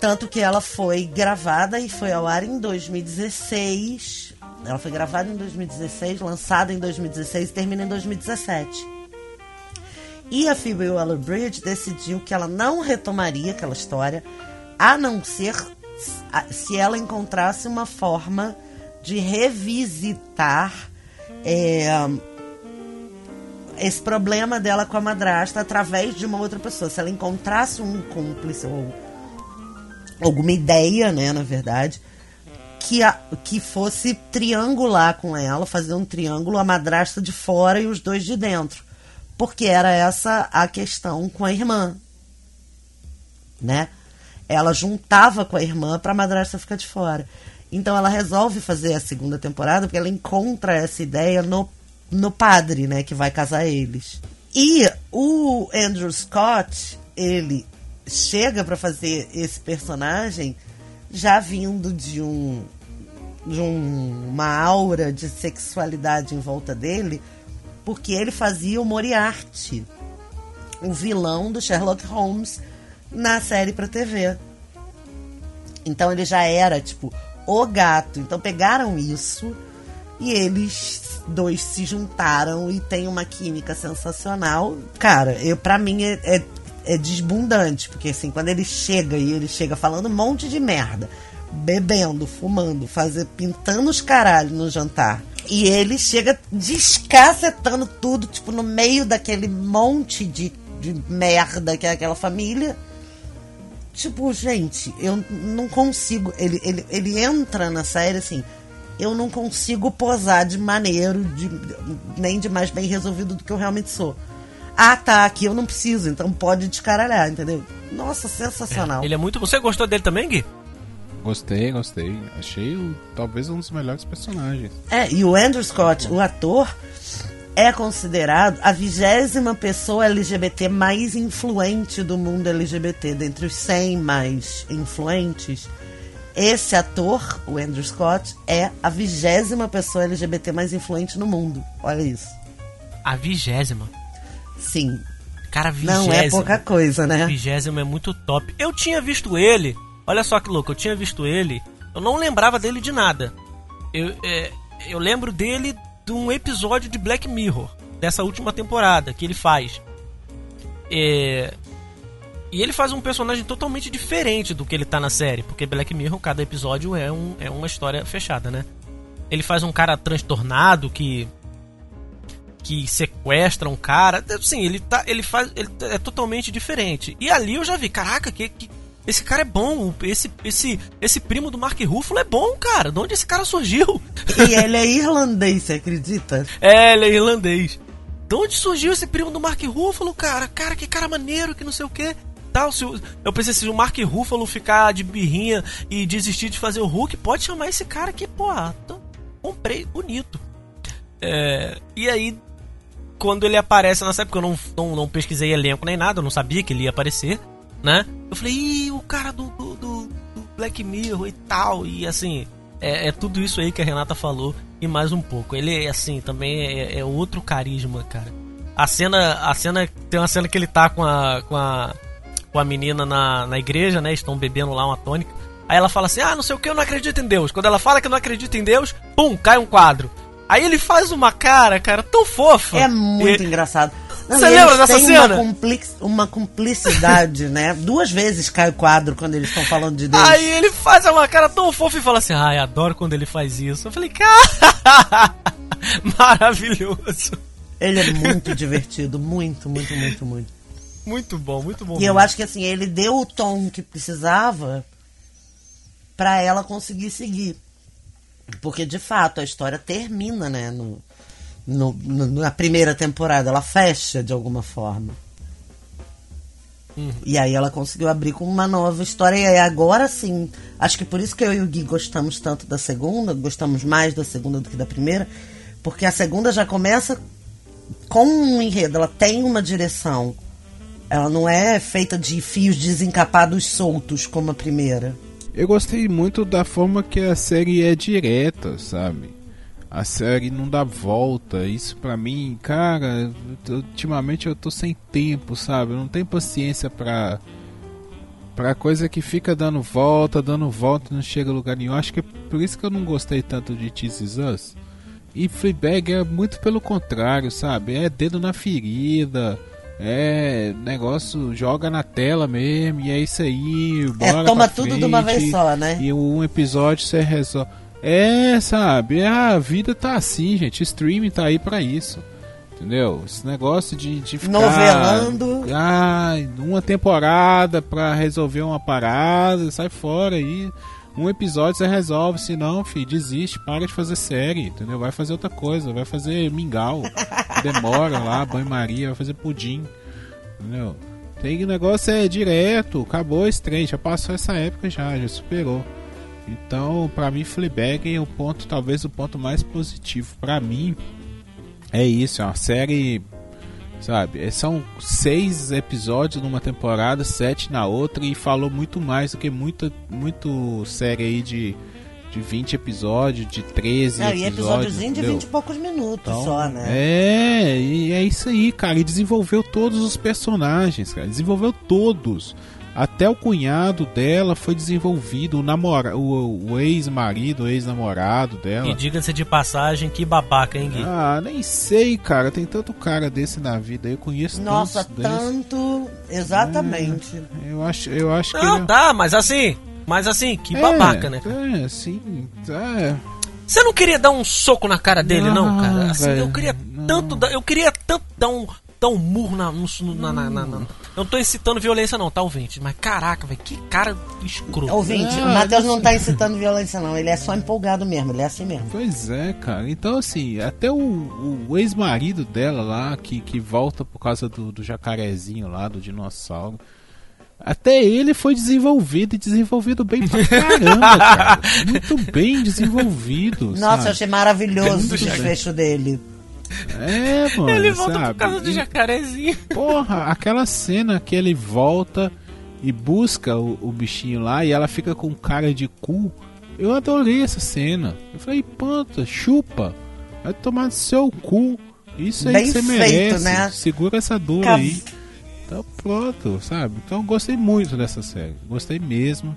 Tanto que ela foi gravada e foi ao ar em 2016. Ela foi gravada em 2016, lançada em 2016 e termina em 2017. E a Phoebe Waller-Bridge decidiu que ela não retomaria aquela história, a não ser se ela encontrasse uma forma de revisitar é, esse problema dela com a madrasta através de uma outra pessoa. Se ela encontrasse um cúmplice ou alguma ideia, né, na verdade, que, a- que fosse triangular com ela, fazer um triângulo, a madrasta de fora e os dois de dentro. Porque era essa a questão com a irmã. Né? Ela juntava com a irmã para a madrasta ficar de fora. Então ela resolve fazer a segunda temporada porque ela encontra essa ideia no, no padre, né, que vai casar eles. E o Andrew Scott, ele chega para fazer esse personagem já vindo de um de um- uma aura de sexualidade em volta dele, porque ele fazia o Moriarty, o vilão do Sherlock Holmes na série para TV. Então ele já era tipo o gato. Então pegaram isso e eles dois se juntaram e tem uma química sensacional. Cara, eu para mim é, é, é desbundante, porque assim, quando ele chega e ele chega falando um monte de merda, bebendo, fumando, fazer, pintando os caralhos no jantar. E ele chega descacetando tudo, tipo, no meio daquele monte de, de merda que é aquela família. Tipo, gente, eu não consigo. Ele, ele, ele entra na série assim. Eu não consigo posar de maneiro, de, nem de mais bem resolvido do que eu realmente sou. Ah, tá, aqui eu não preciso, então pode descaralhar, entendeu? Nossa, sensacional. Ele é muito. Você gostou dele também, Gui? Gostei, gostei. Achei o, talvez um dos melhores personagens. É, e o Andrew Scott, o ator, é considerado a vigésima pessoa LGBT mais influente do mundo LGBT, dentre os 100 mais influentes. Esse ator, o Andrew Scott, é a vigésima pessoa LGBT mais influente no mundo. Olha isso. A vigésima. Sim. Cara, vigésima. Não é pouca coisa, né? Vigésimo é muito top. Eu tinha visto ele. Olha só que louco, eu tinha visto ele. Eu não lembrava dele de nada. Eu, é, eu lembro dele de um episódio de Black Mirror, dessa última temporada, que ele faz. É, e ele faz um personagem totalmente diferente do que ele tá na série, porque Black Mirror, cada episódio é, um, é uma história fechada, né? Ele faz um cara transtornado que que sequestra um cara. Sim, ele tá, ele faz, ele é totalmente diferente. E ali eu já vi, caraca, que, que esse cara é bom. Esse, esse, esse primo do Mark Ruffalo é bom, cara. De onde esse cara surgiu? E ele é irlandês, você acredita? <laughs> É, ele é irlandês. De onde surgiu esse primo do Mark Ruffalo, cara? Cara, que cara maneiro, que não sei o que. Tal, se o- eu pensei, se o Mark Ruffalo ficar de birrinha e desistir de fazer o Hulk, pode chamar esse cara aqui, pô, tô- comprei, bonito. É, e aí, quando ele aparece nessa época, eu não, não, não pesquisei elenco nem nada, eu não sabia que ele ia aparecer, né? Eu falei, ih, o cara do, do, do- Black Mirror e tal, e assim, é, é tudo isso aí que a Renata falou e mais um pouco. Ele, assim, também é, é outro carisma, cara. A cena, a cena, tem uma cena que ele tá com a, com a, com a menina na, na igreja, né? Estão bebendo lá uma tônica. Aí ela fala assim: Ah, não sei o que, eu não acredito em Deus. Quando ela fala que não acredita em Deus, pum, cai um quadro. Aí ele faz uma cara, cara, tão fofa. É muito E- engraçado. Você lembra dessa cena? Uma, complix- uma cumplicidade, né? Duas vezes cai o quadro quando eles estão falando de Deus. Aí ele faz uma cara tão fofa e fala assim: Ai, adoro quando ele faz isso. Eu falei, cara, <laughs> maravilhoso. Ele é muito divertido, muito, muito, muito, muito. Muito bom, muito bom. E eu acho que assim, ele deu o tom que precisava pra ela conseguir seguir. Porque de fato a história termina, né? No, no- no- na primeira temporada, ela fecha de alguma forma. E aí ela conseguiu abrir com uma nova história. E agora sim, acho que por isso que eu e o Gui gostamos tanto da segunda, gostamos mais da segunda do que da primeira, porque a segunda já começa com um enredo, ela tem uma direção. Ela não é feita de fios desencapados soltos como a primeira. Eu gostei muito da forma que a série é direta, sabe? A série não dá volta. Isso pra mim, cara, ultimamente eu tô sem tempo, sabe? Eu não tenho paciência pra pra coisa que fica dando volta, dando volta e não chega a lugar nenhum. Acho que é por isso que eu não gostei tanto de This Is Us. E Fleabag é muito pelo contrário, sabe? É dedo na ferida. É negócio, joga na tela mesmo, e é isso aí. Bora é, toma tudo de uma vez frente. só, né? E um episódio você resolve. É, sabe? A vida tá assim, gente. Streaming tá aí pra isso. Entendeu? Esse negócio de, de ficar. Novelando. Ai, uma temporada pra resolver uma parada, sai fora aí. Um episódio você resolve, se não, filho, desiste, para de fazer série, entendeu? Vai fazer outra coisa, vai fazer mingau. <laughs> Demora lá, banho-maria, vai fazer pudim. Entendeu? Tem que o negócio é direto, acabou esse trem, já passou essa época já, já superou. Então, pra mim, Fleabag é o ponto, talvez o ponto mais positivo pra mim. É isso, é uma série, sabe? é- São seis episódios numa temporada, sete na outra e falou muito mais do que muita, muito série aí de, de 20 episódios, de 13 Não, e episódios. episódiozinho de entendeu? 20 e poucos minutos Então, só, né? É, e é isso aí, cara. E desenvolveu todos os personagens, cara. Desenvolveu todos. Até o cunhado dela foi desenvolvido, o, namora o, o ex-marido, o ex-namorado dela. E diga-se de passagem, que babaca, hein, Gui? Ah, nem sei, cara. Tem tanto cara desse na vida. Eu conheço Nossa, tanto. Exatamente. Eu acho, eu acho que Não, ele... tá, mas assim, mas assim, que é, babaca, né? É, sim. É. Você não queria dar um soco na cara dele, não, Não, cara? Assim, velho, eu queria não. tanto dar, eu queria tanto dar um, dar um murro na, na, na, na- na- Eu não tô incitando violência não, tá, ouvinte? Mas caraca, velho, que cara escroto. Ouvinte, Ah, o Matheus não não tá incitando violência, não. Ele é só empolgado mesmo, ele é assim mesmo. Pois é, cara. Então, assim, até o, o ex-marido dela lá, que, que volta por causa do, do jacarezinho lá, do dinossauro. Até ele foi desenvolvido e desenvolvido bem pra caramba, cara. Muito bem desenvolvido. Nossa, eu sabe? achei maravilhoso o desfecho dele. É, mano. Ele volta sabe? por causa do E- jacarezinho. Porra, aquela cena que ele volta e busca o, o bichinho lá e ela fica com cara de cu. Eu adorei essa cena. Eu falei, panta, chupa. Vai tomar no seu cu. Isso aí Bem que você feito, merece. né? Segura essa dor Cav- aí. Então pronto, sabe? Então eu gostei muito dessa série. Gostei mesmo.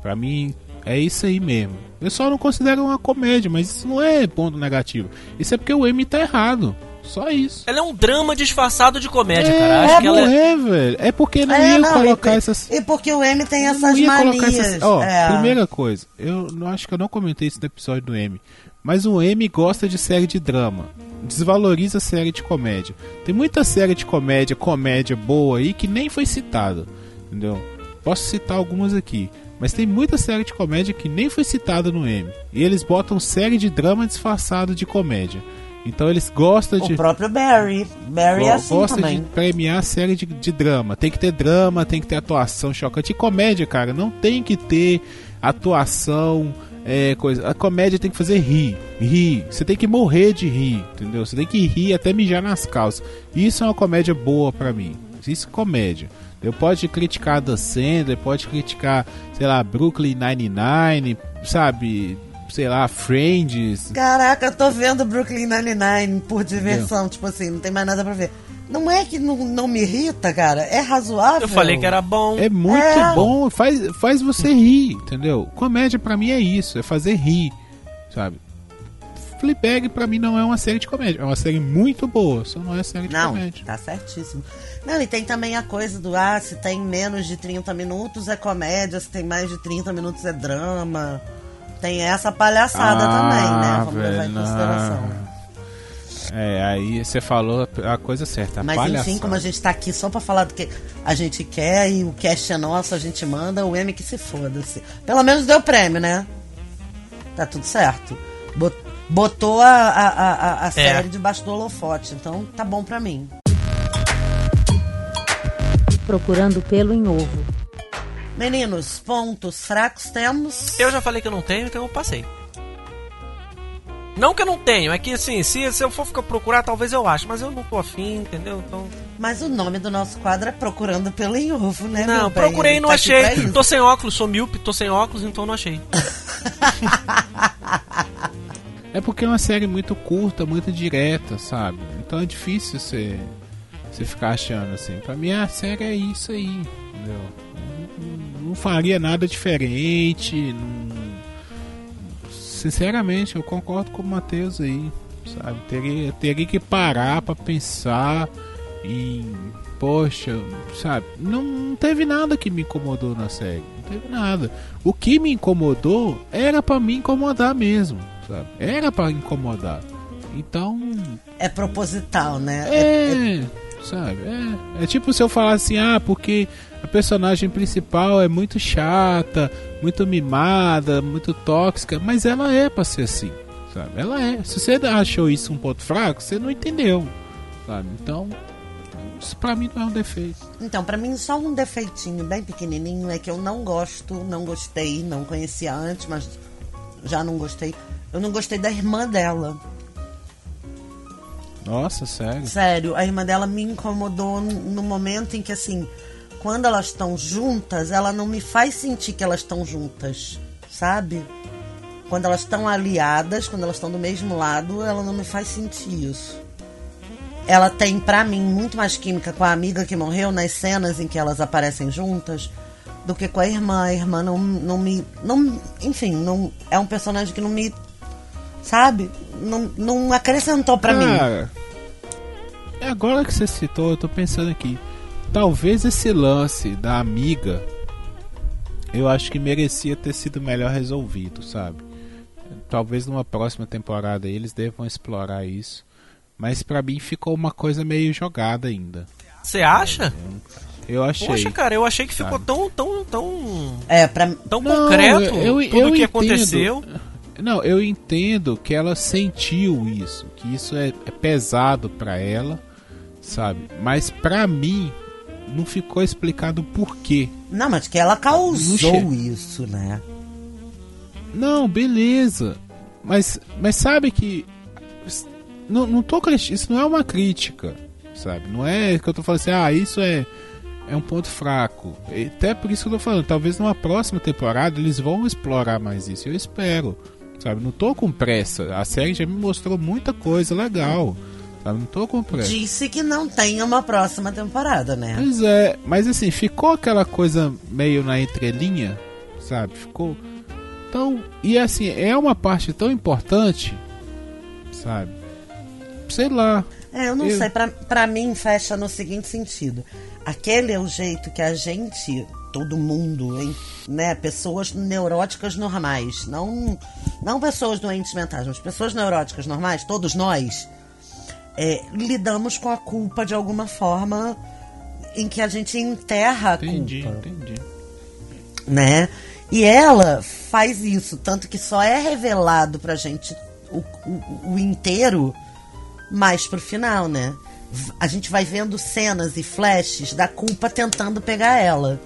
Pra mim, é isso aí mesmo. Eu só não considero uma comédia, mas isso não é ponto negativo. Isso é porque o M tá errado. Só isso. Ela é um drama disfarçado de comédia, É, cara. Acho é, que ela não é... é, velho. É porque não É, ia não, colocar e, essas. E porque o M tem eu essas não ia manias. colocar essas. Ó, é. primeira coisa, eu não acho que eu não comentei isso no episódio do M. Mas o M gosta de série de drama. Desvaloriza a série de comédia. Tem muita série de comédia, comédia boa aí que nem foi citada. Entendeu? Posso citar algumas aqui. Mas tem muita série de comédia que nem foi citada no M. E eles botam série de drama disfarçado de comédia. Então eles gostam de. O próprio Barry. Barry é assim gosta também. de premiar a série de, de drama. Tem que ter drama, tem que ter atuação chocante. E comédia, cara, não tem que ter atuação, é, coisa. A comédia tem que fazer rir. Rir. Você tem que morrer de rir, entendeu? Você tem que rir até mijar nas calças. Isso é uma comédia boa pra mim. Isso é comédia. Eu pode criticar The Sandler, pode criticar, sei lá, Brooklyn Nine-Nine, sabe? Sei lá, Friends. Caraca, eu tô vendo Brooklyn Nine-Nine por diversão. Tipo assim, não tem mais nada pra ver. Não é que não, não me irrita, cara. É razoável. Eu falei que era bom. É muito É. bom, faz, faz você rir, entendeu? Comédia pra mim é isso, é fazer rir, sabe? Fleabag pra mim não é uma série de comédia, é uma série muito boa, só não é série de Não, comédia. tá certíssimo. Não, e tem também a coisa do, ah, se tem menos de 30 minutos é comédia, se tem mais de 30 minutos é drama. Tem essa palhaçada Ah, também, né? Vamos levar em velho, consideração. É, aí você falou a coisa certa. Mas palhaçada. enfim, como a gente tá aqui só pra falar do que a gente quer e o cast é nosso, a gente manda, o M que se foda-se. Pelo menos deu prêmio, né? Tá tudo certo. Bot- Botou a, a, a, a série debaixo do holofote, então tá bom pra mim. Procurando pelo em ovo. Meninos, pontos fracos temos. Eu já falei que eu não tenho, então eu passei. Não que eu não tenho, é que assim, se, se eu for ficar procurar, talvez eu ache, mas eu não tô afim, entendeu? Então. Mas o nome do nosso quadro é Procurando pelo em ovo, né? Não, procurei e não Tá achei. Tô sem óculos, sou míope, tô sem óculos, então não achei. <laughs> É porque é uma série muito curta, muito direta, sabe? Então é difícil você, você ficar achando assim. Pra mim a série é isso aí, entendeu? Não, não faria nada diferente. não- Sinceramente, eu concordo com o Matheus aí, sabe? Teria, teria que parar pra pensar em. Poxa, sabe? Não, não teve nada que me incomodou na série. Não teve nada. O que me incomodou era pra me incomodar mesmo, sabe? Era pra incomodar. Então, É proposital, né? é, sabe? É, é tipo se eu falar assim, ah, porque a personagem principal é muito chata, muito mimada, muito tóxica, mas ela é pra ser assim, sabe? Ela é. Se você achou isso um ponto fraco, você não entendeu, sabe? Então, isso pra mim não é um defeito. Então, pra mim, só um defeitinho bem pequenininho é que eu não gosto, não gostei, não conhecia antes, mas já não gostei. Eu não gostei da irmã dela. Nossa, sério? Sério, a irmã dela me incomodou no momento em que, assim, quando elas estão juntas, ela não me faz sentir que elas estão juntas, sabe? Quando elas estão aliadas, quando elas estão do mesmo lado, ela não me faz sentir isso. Ela tem, pra mim, muito mais química com a amiga que morreu nas cenas em que elas aparecem juntas do que com a irmã. A irmã não, não me. Não, enfim, não, é um personagem que não me. Sabe? Não, não acrescentou pra mim. Cara, é agora que você citou, eu tô pensando aqui. Talvez esse lance da amiga, eu acho que merecia ter sido melhor resolvido, sabe? Talvez numa próxima temporada eles devam explorar isso. Mas pra mim ficou uma coisa meio jogada ainda. Você acha? Eu achei. Poxa, cara, eu achei que ficou Sabe. tão, tão, tão, É, pra, tão Não, concreto eu- tudo eu o que entendo. aconteceu. Não, eu entendo que ela sentiu isso, que isso é, é pesado pra ela, sabe? Mas pra mim não ficou explicado o porquê. Não, mas que ela causou isso, né? Não, beleza. Mas, mas sabe que. Não, não tô Isso não é uma crítica, sabe? Não é que eu tô falando assim, ah, isso é, é um ponto fraco. Até por isso que eu tô falando, talvez numa próxima temporada eles vão explorar mais isso. Eu espero, sabe? Não tô com pressa. A série já me mostrou muita coisa legal, sabe? Não tô com pressa. Disse que não tem uma próxima temporada, né? Pois é, mas assim, ficou aquela coisa meio na entrelinha, sabe? Ficou. Então, e assim, é uma parte tão importante, sabe? Sei lá. É, eu não Eu- sei, pra, pra mim fecha no seguinte sentido. Aquele é o jeito que a gente, todo mundo, hein, né, pessoas neuróticas normais, não, não pessoas doentes mentais, mas pessoas neuróticas normais, todos nós, é, lidamos com a culpa de alguma forma em que a gente enterra a Entendi, culpa entendi. né? E ela faz isso, tanto que só é revelado pra gente o, o, o inteiro mais pro final, né? A gente vai vendo cenas e flashes da culpa tentando pegar ela.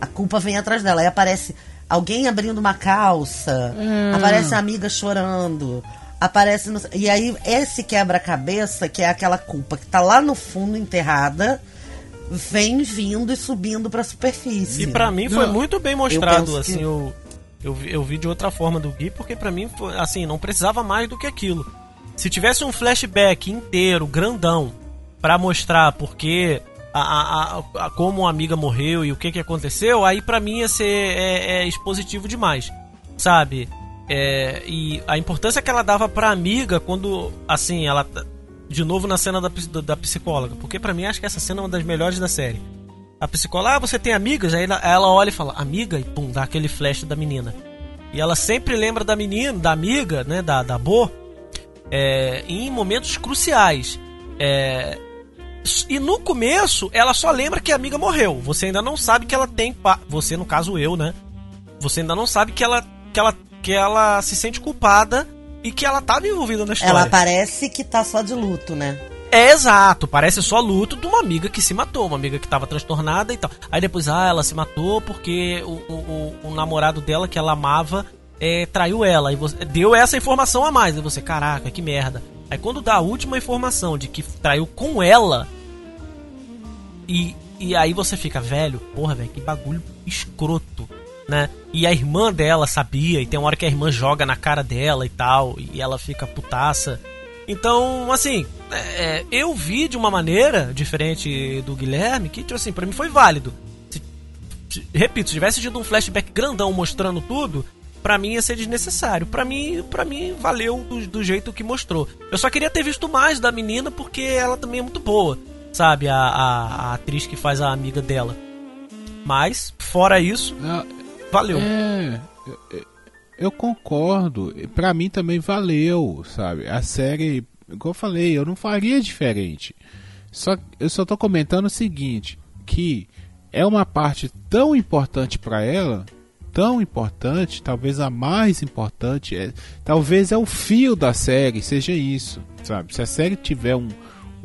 A culpa vem atrás dela. Aí aparece alguém abrindo uma calça, É. aparece a amiga chorando, aparece. no- E aí, esse quebra-cabeça, que é aquela culpa que tá lá no fundo enterrada, vem vindo e subindo pra superfície. E pra mim foi muito bem mostrado, assim, que- eu, eu, vi- eu vi de outra forma do Gui, porque pra mim, foi, assim, não precisava mais do que aquilo. Se tivesse um flashback inteiro, grandão, pra mostrar porque a, a, a- como a amiga morreu e o que que aconteceu, aí pra mim ia ser é, é expositivo demais, sabe? É, e a importância que ela dava pra amiga quando, assim, ela de novo na cena da, da, psicóloga, porque pra mim acho que essa cena é uma das melhores da série. A psicóloga, ah, você tem amigas? Aí ela, ela olha e fala, amiga? E pum, dá aquele flash da menina. E ela sempre lembra da menina, da amiga, né, da, da Bo, é, em momentos cruciais. É, e no começo, ela só lembra que a amiga morreu. Você ainda não sabe que ela tem. Pa... Você, no caso eu, né? Você ainda não sabe que ela, que ela, que ela se sente culpada e que ela estava envolvida na história. Ela parece que tá só de luto, né? É exato, parece só luto de uma amiga que se matou, uma amiga que estava transtornada e tal. Aí depois, ah, ela se matou porque o, o, o namorado dela, que ela amava, é, traiu ela. E você, deu essa informação a mais. E você, caraca, que merda. Aí quando dá a última informação de que traiu com ela, e, e aí você fica, velho, porra, velho, que bagulho escroto, né? E a irmã dela sabia, e tem uma hora que a irmã joga na cara dela e tal, e ela fica putaça. Então, assim, é, eu vi de uma maneira diferente do Guilherme, que, tipo assim, pra mim foi válido. Se, se, repito, se tivesse tido um flashback grandão mostrando tudo, para mim ia ser desnecessário. Para mim, para mim valeu do, do, jeito que mostrou. Eu só queria ter visto mais da menina porque ela também é muito boa, sabe? A, a, a atriz que faz a amiga dela. Mas, fora isso, valeu. É, eu, eu concordo. Para mim também valeu, sabe? A série, igual eu falei, eu não faria diferente. Só eu só tô comentando o seguinte, que é uma parte tão importante para ela tão importante, talvez a mais importante, é, talvez é o fio da série, seja isso, sabe? Se a série tiver um,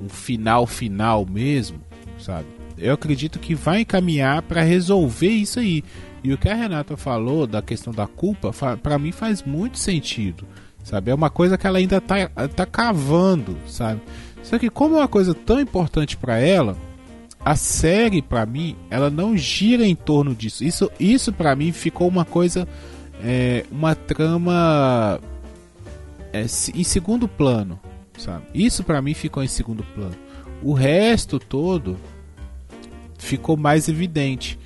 um final final mesmo, sabe? Eu acredito que vai encaminhar para resolver isso aí. E o que a Renata falou da questão da culpa, para mim faz muito sentido, sabe? É uma coisa que ela ainda tá, tá cavando, sabe? Só que como é uma coisa tão importante para ela, a série para mim ela não gira em torno disso isso isso para mim ficou uma coisa é, uma trama é, em segundo plano sabe isso para mim ficou em segundo plano o resto todo ficou mais evidente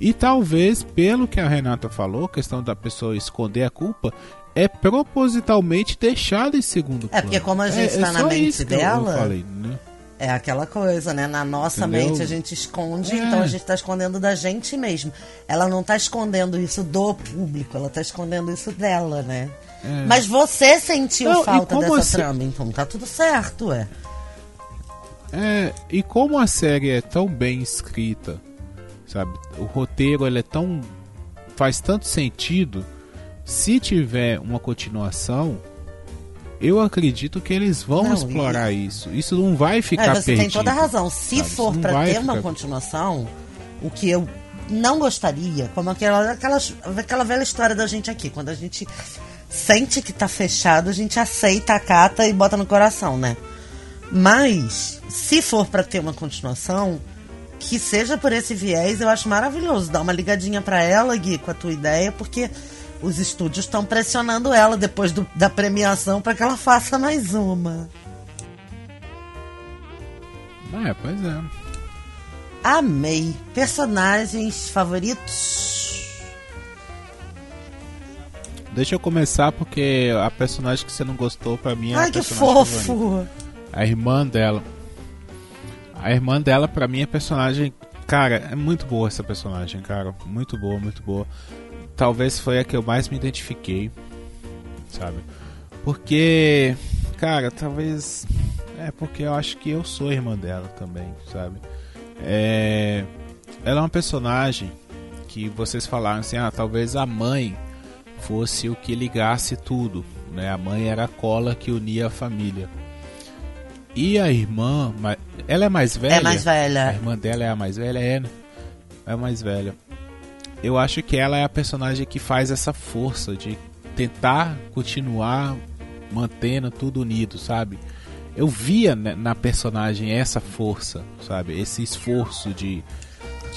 e talvez pelo que a Renata falou questão da pessoa esconder a culpa é propositalmente deixada em segundo plano é porque como a gente está é, é na mente dela falei, né? É aquela coisa, né? Na nossa Entendeu? mente a gente esconde, é. então a gente tá escondendo da gente mesmo. Ela não tá escondendo isso do público, ela tá escondendo isso dela, né? É. Mas você sentiu não, falta dessa assim... trama, então tá tudo certo, é. É, e como a série é tão bem escrita, sabe? O roteiro ele é tão faz tanto sentido. Se tiver uma continuação, eu acredito que eles vão não, explorar e... isso. Isso não vai ficar é, você perdido. tem toda a razão. Se sabe? for para ter ficar... uma continuação, o que eu não gostaria, como aquela, aquela, aquela velha história da gente aqui, quando a gente sente que tá fechado, a gente aceita, acata e bota no coração, né? Mas, se for para ter uma continuação, que seja por esse viés, eu acho maravilhoso. Dá uma ligadinha para ela, Gui, com a tua ideia, porque os estúdios estão pressionando ela depois do, da premiação para que ela faça mais uma. É, pois é. Amei. Personagens favoritos? Deixa eu começar porque a personagem que você não gostou pra mim é Ai, a que fofo! Favorita. A irmã dela. A irmã dela pra mim é personagem. Cara, é muito boa essa personagem, cara. Muito boa, muito boa talvez foi a que eu mais me identifiquei, sabe? Porque, cara, talvez é porque eu acho que eu sou irmã dela também, sabe? É, ela é uma personagem que vocês falaram assim, ah, talvez a mãe fosse o que ligasse tudo, né? A mãe era a cola que unia a família. E a irmã, ela é mais velha? É mais velha. A irmã dela é a mais velha, é, né? É a mais velha eu acho que ela é a personagem que faz essa força de tentar continuar mantendo tudo unido, sabe? Eu via na personagem essa força, sabe? Esse esforço de.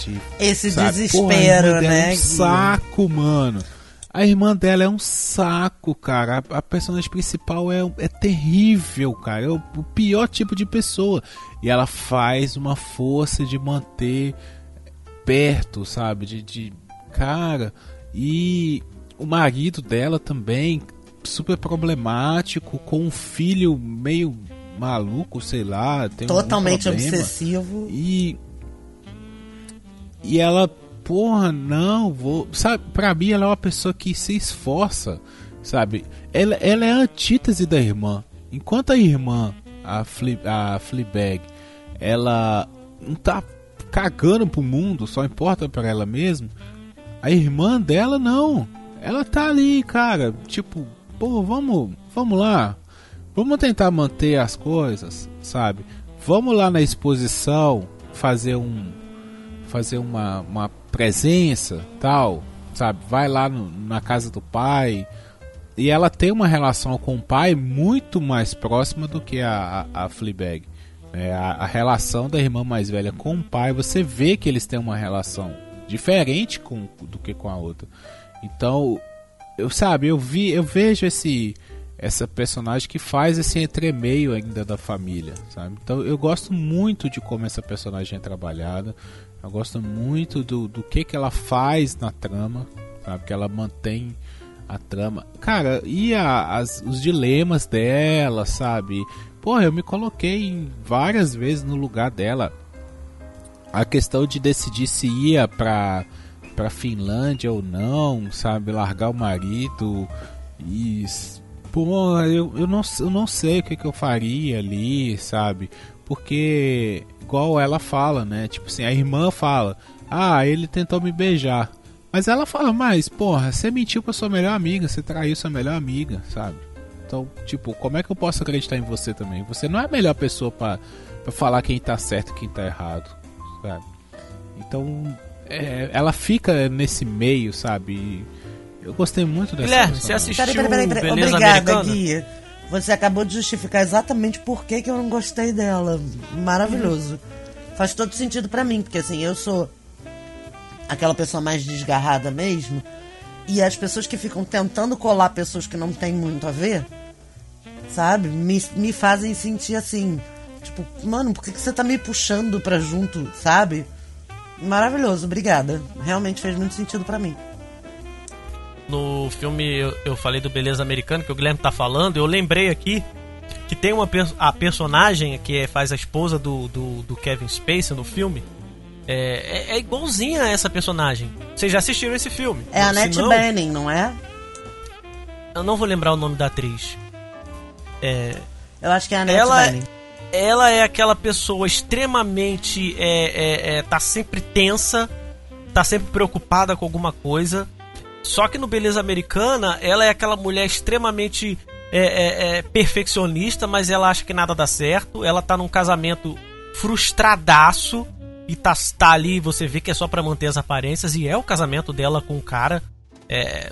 de Esse sabe? desespero, Porra, né? É um saco, mano. A irmã dela é um saco, cara. A, a personagem principal é, é terrível, cara. É o, o pior tipo de pessoa. E ela faz uma força de manter perto, sabe? De, de Cara, e o marido dela também, super problemático, com um filho meio maluco, sei lá. Totalmente obsessivo. E. E ela, porra, não, vou. Sabe, pra mim ela é uma pessoa que se esforça, sabe? Ela, ela é a antítese da irmã. enquanto a irmã, a, Fle a Fleabag, ela não tá cagando pro mundo, só importa para ela mesma, a irmã dela não. Ela tá ali, cara, tipo, pô, vamos, vamos lá. Vamos tentar manter as coisas, sabe? Vamos lá na exposição fazer um fazer uma, uma presença, tal, sabe? Vai lá no, na casa do pai. E ela tem uma relação com o pai muito mais próxima do que a, a, a Fleabag. É, a, a, relação da irmã mais velha com o pai, você vê que eles têm uma relação diferente com, do que com a outra. Então, eu sabe, eu vi, eu vejo esse essa personagem que faz esse entremeio ainda da família, sabe? Então eu gosto muito de como essa personagem é trabalhada. Eu gosto muito do, do que que ela faz na trama, sabe? Que ela mantém a trama. Cara, e a, as, os dilemas dela, sabe? Porra, eu me coloquei várias vezes no lugar dela. A questão de decidir se ia pra, pra Finlândia ou não, sabe? Largar o marido e. Pô, eu, eu, não, eu não sei o que, que eu faria ali, sabe? Porque, igual ela fala, né? Tipo assim, a irmã fala: Ah, ele tentou me beijar. Mas ela fala, mas, porra, você mentiu pra sua melhor amiga, você traiu sua melhor amiga, sabe? Então, tipo, como é que eu posso acreditar em você também? Você não é a melhor pessoa para falar quem tá certo e quem tá errado, sabe? Então, é, ela fica nesse meio, sabe? Eu gostei muito dessa Guilherme, você assistiu Peraí, peraí, peraí, peraí. Beleza Obrigada, Americana? Gui. Você acabou de justificar exatamente por que, que eu não gostei dela. Maravilhoso. Faz todo sentido pra mim, porque assim, eu sou aquela pessoa mais desgarrada mesmo. E as pessoas que ficam tentando colar pessoas que não têm muito a ver, sabe? Me, me fazem sentir assim. Tipo, mano, por que, que você tá me puxando pra junto, sabe? Maravilhoso, obrigada. Realmente fez muito sentido pra mim. No filme eu, eu falei do Beleza Americana, que o Guilherme tá falando, eu lembrei aqui que tem uma a personagem que é- faz a esposa do, do, do Kevin Spacey no filme. É, é, é igualzinha a essa personagem. Vocês já assistiram esse filme? É a Annette não, Bening, não é? Eu não vou lembrar o nome da atriz. É, Eu acho que é a Annette ela, Bening. ela é aquela pessoa extremamente. É, é, é, tá sempre tensa, tá sempre preocupada com alguma coisa. Só que no Beleza Americana, ela é aquela mulher extremamente é, é, é, perfeccionista, mas ela acha que nada dá certo. Ela tá num casamento frustradaço e tá, tá ali, você vê que é só pra manter as aparências, e é o casamento dela com o cara. É,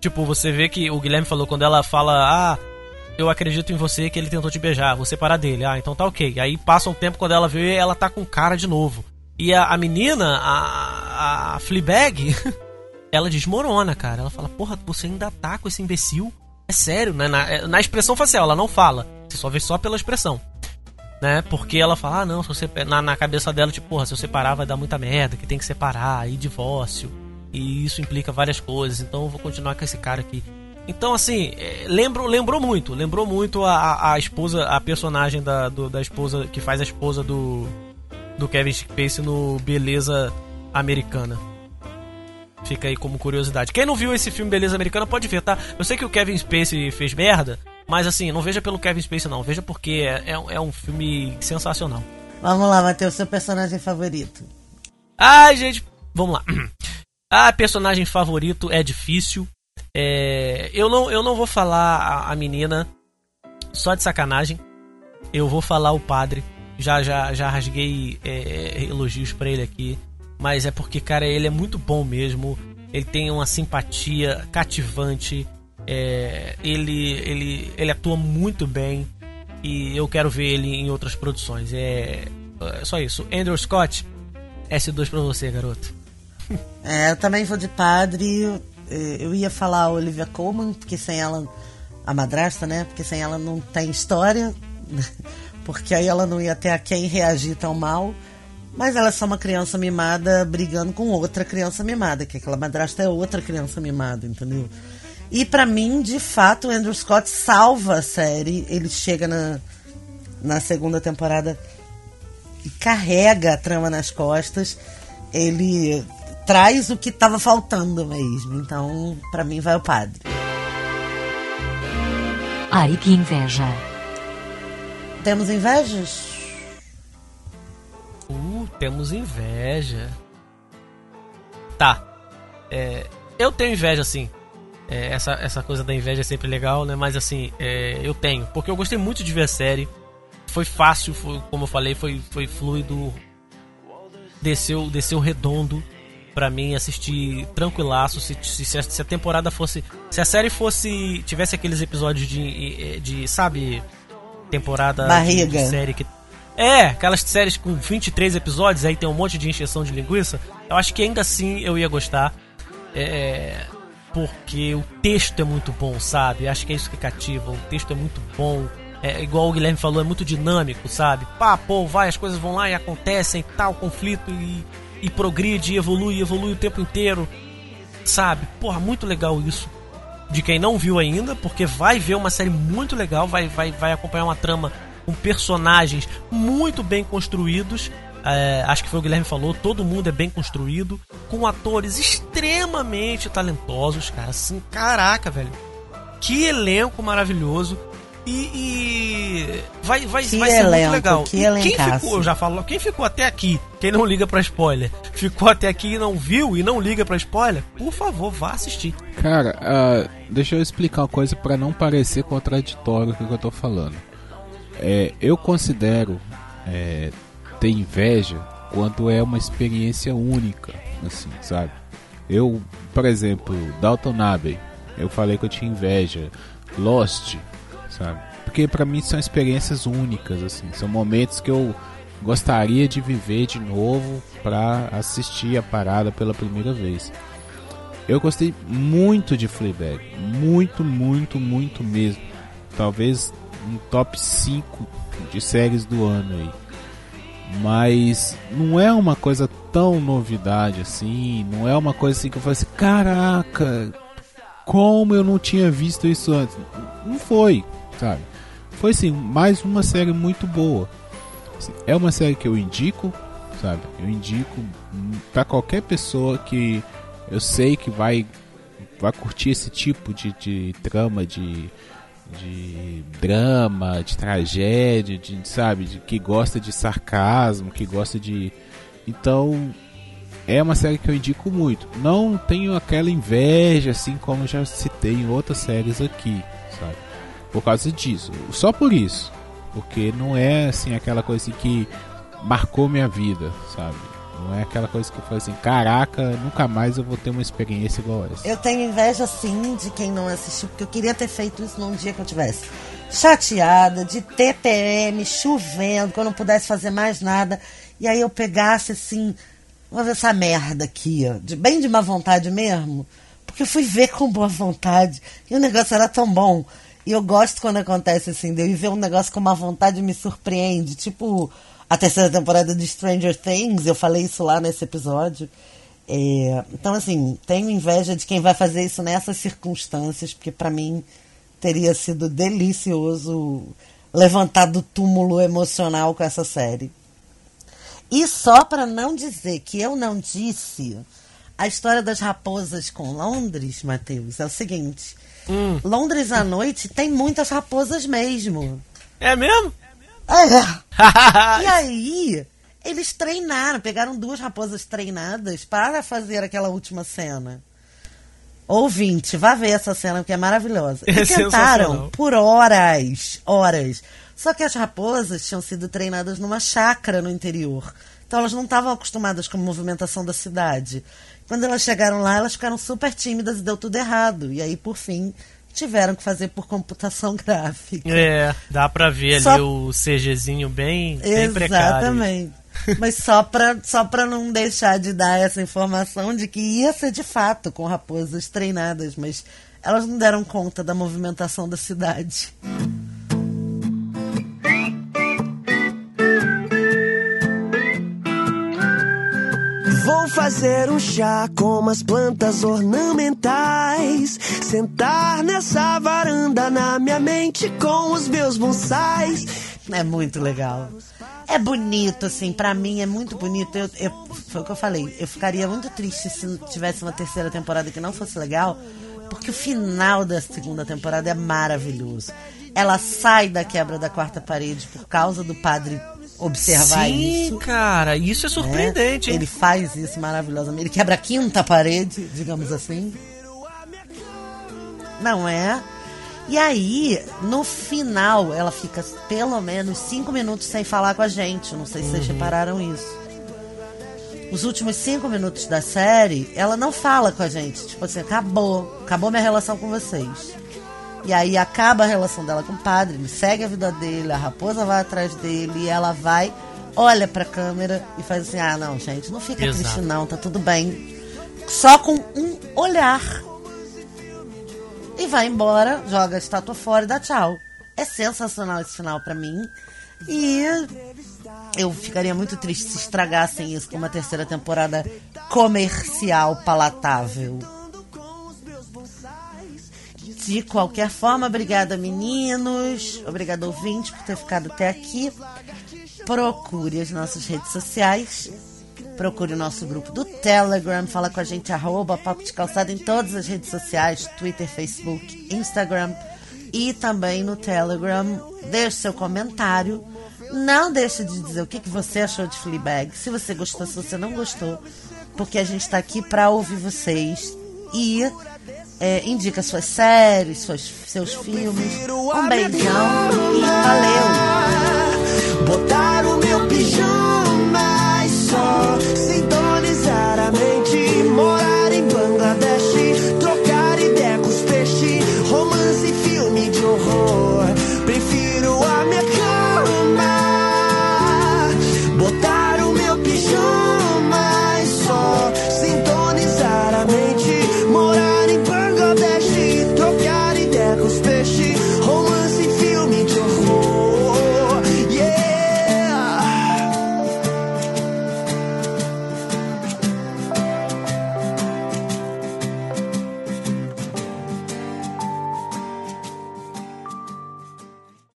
tipo, você vê que o Guilherme falou quando ela fala, ah, eu acredito em você que ele tentou te beijar, você para dele. Ah, então tá ok. Aí passa um tempo quando ela vê, ela tá com o cara de novo. E a, a menina, a, a Fleabag, <laughs> ela desmorona, cara. Ela fala, porra, você ainda tá com esse imbecil? É sério, né? Na, é- na expressão facial, ela não fala. Você só vê só pela expressão. Né? Porque ela fala, ah, não, se você. Na, na cabeça dela, tipo, porra, se eu separar vai dar muita merda, que tem que separar, e divórcio. E isso implica várias coisas, então eu vou continuar com esse cara aqui. Então, assim, é, lembro, lembrou muito, lembrou muito a, a esposa, a personagem da, do- da esposa, que faz a esposa do, do Kevin Spacey no Beleza Americana. Fica aí como curiosidade. Quem não viu esse filme Beleza Americana pode ver, tá? Eu sei que o Kevin Spacey fez merda, mas assim, não veja pelo Kevin Spacey não, veja porque é, é, um- é um filme sensacional. Vamos lá, Matheus, seu personagem favorito. Ai, gente, vamos lá. <clears throat> Ah, personagem favorito é difícil. É, eu, não, eu não vou falar a, a menina só de sacanagem. Eu vou falar o padre. Já já, já rasguei é, elogios pra ele aqui. Mas é porque, cara, ele é muito bom mesmo. Ele tem uma simpatia cativante. É, ele, ele, ele atua muito bem. E eu quero ver ele em outras produções. É, é só isso. Andrew Scott, S2 pra você, garoto. É, eu também vou de padre. eh, Eu ia falar a Olivia Colman, porque sem ela. A madrasta, né? Porque sem ela não tem história. <laughs> Porque aí ela não ia ter a quem reagir tão mal. Mas ela é só uma criança mimada brigando com outra criança mimada, que aquela madrasta é outra criança mimada, entendeu? E pra mim, de fato, o Andrew Scott salva a série. Ele chega na, na segunda temporada e carrega a trama nas costas. Ele traz o que tava faltando mesmo. Então, pra mim, vai o padre. Ai, que inveja. Temos invejas? Temos inveja. Tá. É, eu tenho inveja, sim. É, essa, essa coisa da inveja é sempre legal, né? Mas assim, é, eu tenho. Porque eu gostei muito de ver a série. Foi fácil, foi, como eu falei, foi, foi fluido. Desceu, desceu redondo para mim assistir tranquilaço. Se, se, se, a temporada fosse. Se a série fosse. tivesse aqueles episódios de. de sabe. Temporada Barriga. De, de série que. É, aquelas séries com 23 episódios, aí tem um monte de encheção de linguiça. Eu acho que ainda assim eu ia gostar. É, porque o texto é muito bom, sabe? Acho que é isso que cativa. O texto é muito bom. É igual o Guilherme falou, é muito dinâmico, sabe? Pá, pô, vai, as coisas vão lá e acontecem, tal, conflito e, e progride, e evolui, evolui o tempo inteiro, sabe? Porra, muito legal isso. De quem não viu ainda, porque vai ver uma série muito legal, vai, vai, vai acompanhar uma trama com personagens muito bem construídos é, acho que foi o Guilherme falou, todo mundo é bem construído, com atores extremamente talentosos, cara. Assim, caraca, velho. Que elenco maravilhoso. E, e vai, vai, que vai ser elenco, muito legal. Que e quem ficou, eu já falo, quem ficou até aqui, quem não liga pra spoiler, ficou até aqui e não viu e não liga pra spoiler, por favor, vá assistir. Cara, uh, deixa eu explicar uma coisa para não parecer contraditório o que eu tô falando. É, eu considero é, ter inveja quando é uma experiência única, assim, sabe? Eu, por exemplo, Dalton Abbey, eu falei que eu tinha inveja. Lost, sabe? Porque para mim são experiências únicas, assim, são momentos que eu gostaria de viver de novo para assistir a parada pela primeira vez. Eu gostei muito de Fleabag, muito, muito, muito mesmo. Talvez um top 5 de séries do ano aí mas não é uma coisa tão novidade assim, não é uma coisa assim que eu falei assim, caraca, como eu não tinha visto isso antes. Não foi, sabe? Foi assim, mais uma série muito boa. Assim, é uma série que eu indico, sabe? Eu indico para qualquer pessoa que eu sei que vai vai curtir esse tipo de, de trama de de drama, de tragédia, de, sabe, de, que gosta de sarcasmo, que gosta de. Então, é uma série que eu indico muito. Não tenho aquela inveja, assim como já citei em outras séries aqui, sabe? Por causa disso. Só por isso. Porque não é, assim, aquela coisa assim que marcou minha vida, sabe? Não é aquela coisa que eu falo assim, caraca, nunca mais eu vou ter uma experiência igual essa. Eu tenho inveja sim de quem não assistiu, porque eu queria ter feito isso num dia que eu tivesse chateada, de TPM, chovendo, que eu não pudesse fazer mais nada. E aí eu pegasse assim, vou ver essa merda aqui, ó, de, bem de má vontade mesmo. Porque eu fui ver com boa vontade. E o negócio era tão bom. E eu gosto quando acontece assim, de eu ver um negócio com má vontade me surpreende. Tipo, a terceira temporada de Stranger Things, eu falei isso lá nesse episódio. É, então, assim, tenho inveja de quem vai fazer isso nessas circunstâncias, porque para mim teria sido delicioso levantar do túmulo emocional com essa série. E só para não dizer que eu não disse, a história das raposas com Londres, Matheus, é o seguinte: hum. Londres à noite tem muitas raposas mesmo. É mesmo? É. <laughs> e aí, eles treinaram, pegaram duas raposas treinadas para fazer aquela última cena. Ouvinte, vá ver essa cena que é maravilhosa. E É tentaram por horas, horas. Só que as raposas tinham sido treinadas numa chácara no interior. Então elas não estavam acostumadas com a movimentação da cidade. Quando elas chegaram lá, elas ficaram super tímidas e deu tudo errado. E aí, por fim, tiveram que fazer por computação <laughs> gráfica. É, dá pra ver Só- ali o CGzinho bem, bem precário. Exatamente. Mas só pra, só pra não deixar de dar essa informação de que ia ser de fato com raposas treinadas, mas elas não deram conta da movimentação da cidade. Vou fazer um chá com umas plantas ornamentais. Sentar nessa varanda na minha mente com os meus bonsais. É muito legal. É bonito, assim, pra mim é muito bonito. Eu, eu- foi o que eu falei. Eu ficaria muito triste se tivesse uma terceira temporada que não fosse legal, porque o final da segunda temporada é maravilhoso. ela sai da quebra da quarta parede por causa do padre observar Sim, isso. cara, isso é surpreendente, né? Ele faz isso maravilhosamente. Ele quebra a quinta parede, digamos assim. Não é? E aí, no final, ela fica pelo menos cinco minutos sem falar com a gente. Não sei se vocês repararam isso. Os últimos cinco minutos da série, ela não fala com a gente. Tipo assim, acabou. Acabou minha relação com vocês. E aí acaba a relação dela com o padre, ele segue a vida dele, a raposa vai atrás dele e ela vai, olha pra câmera e faz assim: ah, não, gente, não fica Exato. triste, não, tá tudo bem. Só com um olhar. E vai embora, joga a estátua fora e dá tchau. É sensacional esse final pra mim. E eu ficaria muito triste se estragassem isso com uma terceira temporada comercial palatável. De qualquer forma, obrigada meninos, obrigada ouvinte por ter ficado até aqui. Procure as nossas redes sociais, procure o nosso grupo do Telegram, fala com a gente, arroba Papo de Calçada em todas as redes sociais, Twitter, Facebook, Instagram e também no Telegram. Deixe seu comentário. Não deixe de dizer o que, que você achou de Fleabag, se você gostou, se você não gostou, porque a gente está aqui para ouvir vocês e é, indica suas séries, suas, seus eu filmes. Um beijão e valeu! Botar o meu pijama e só sintonizar a mente morar.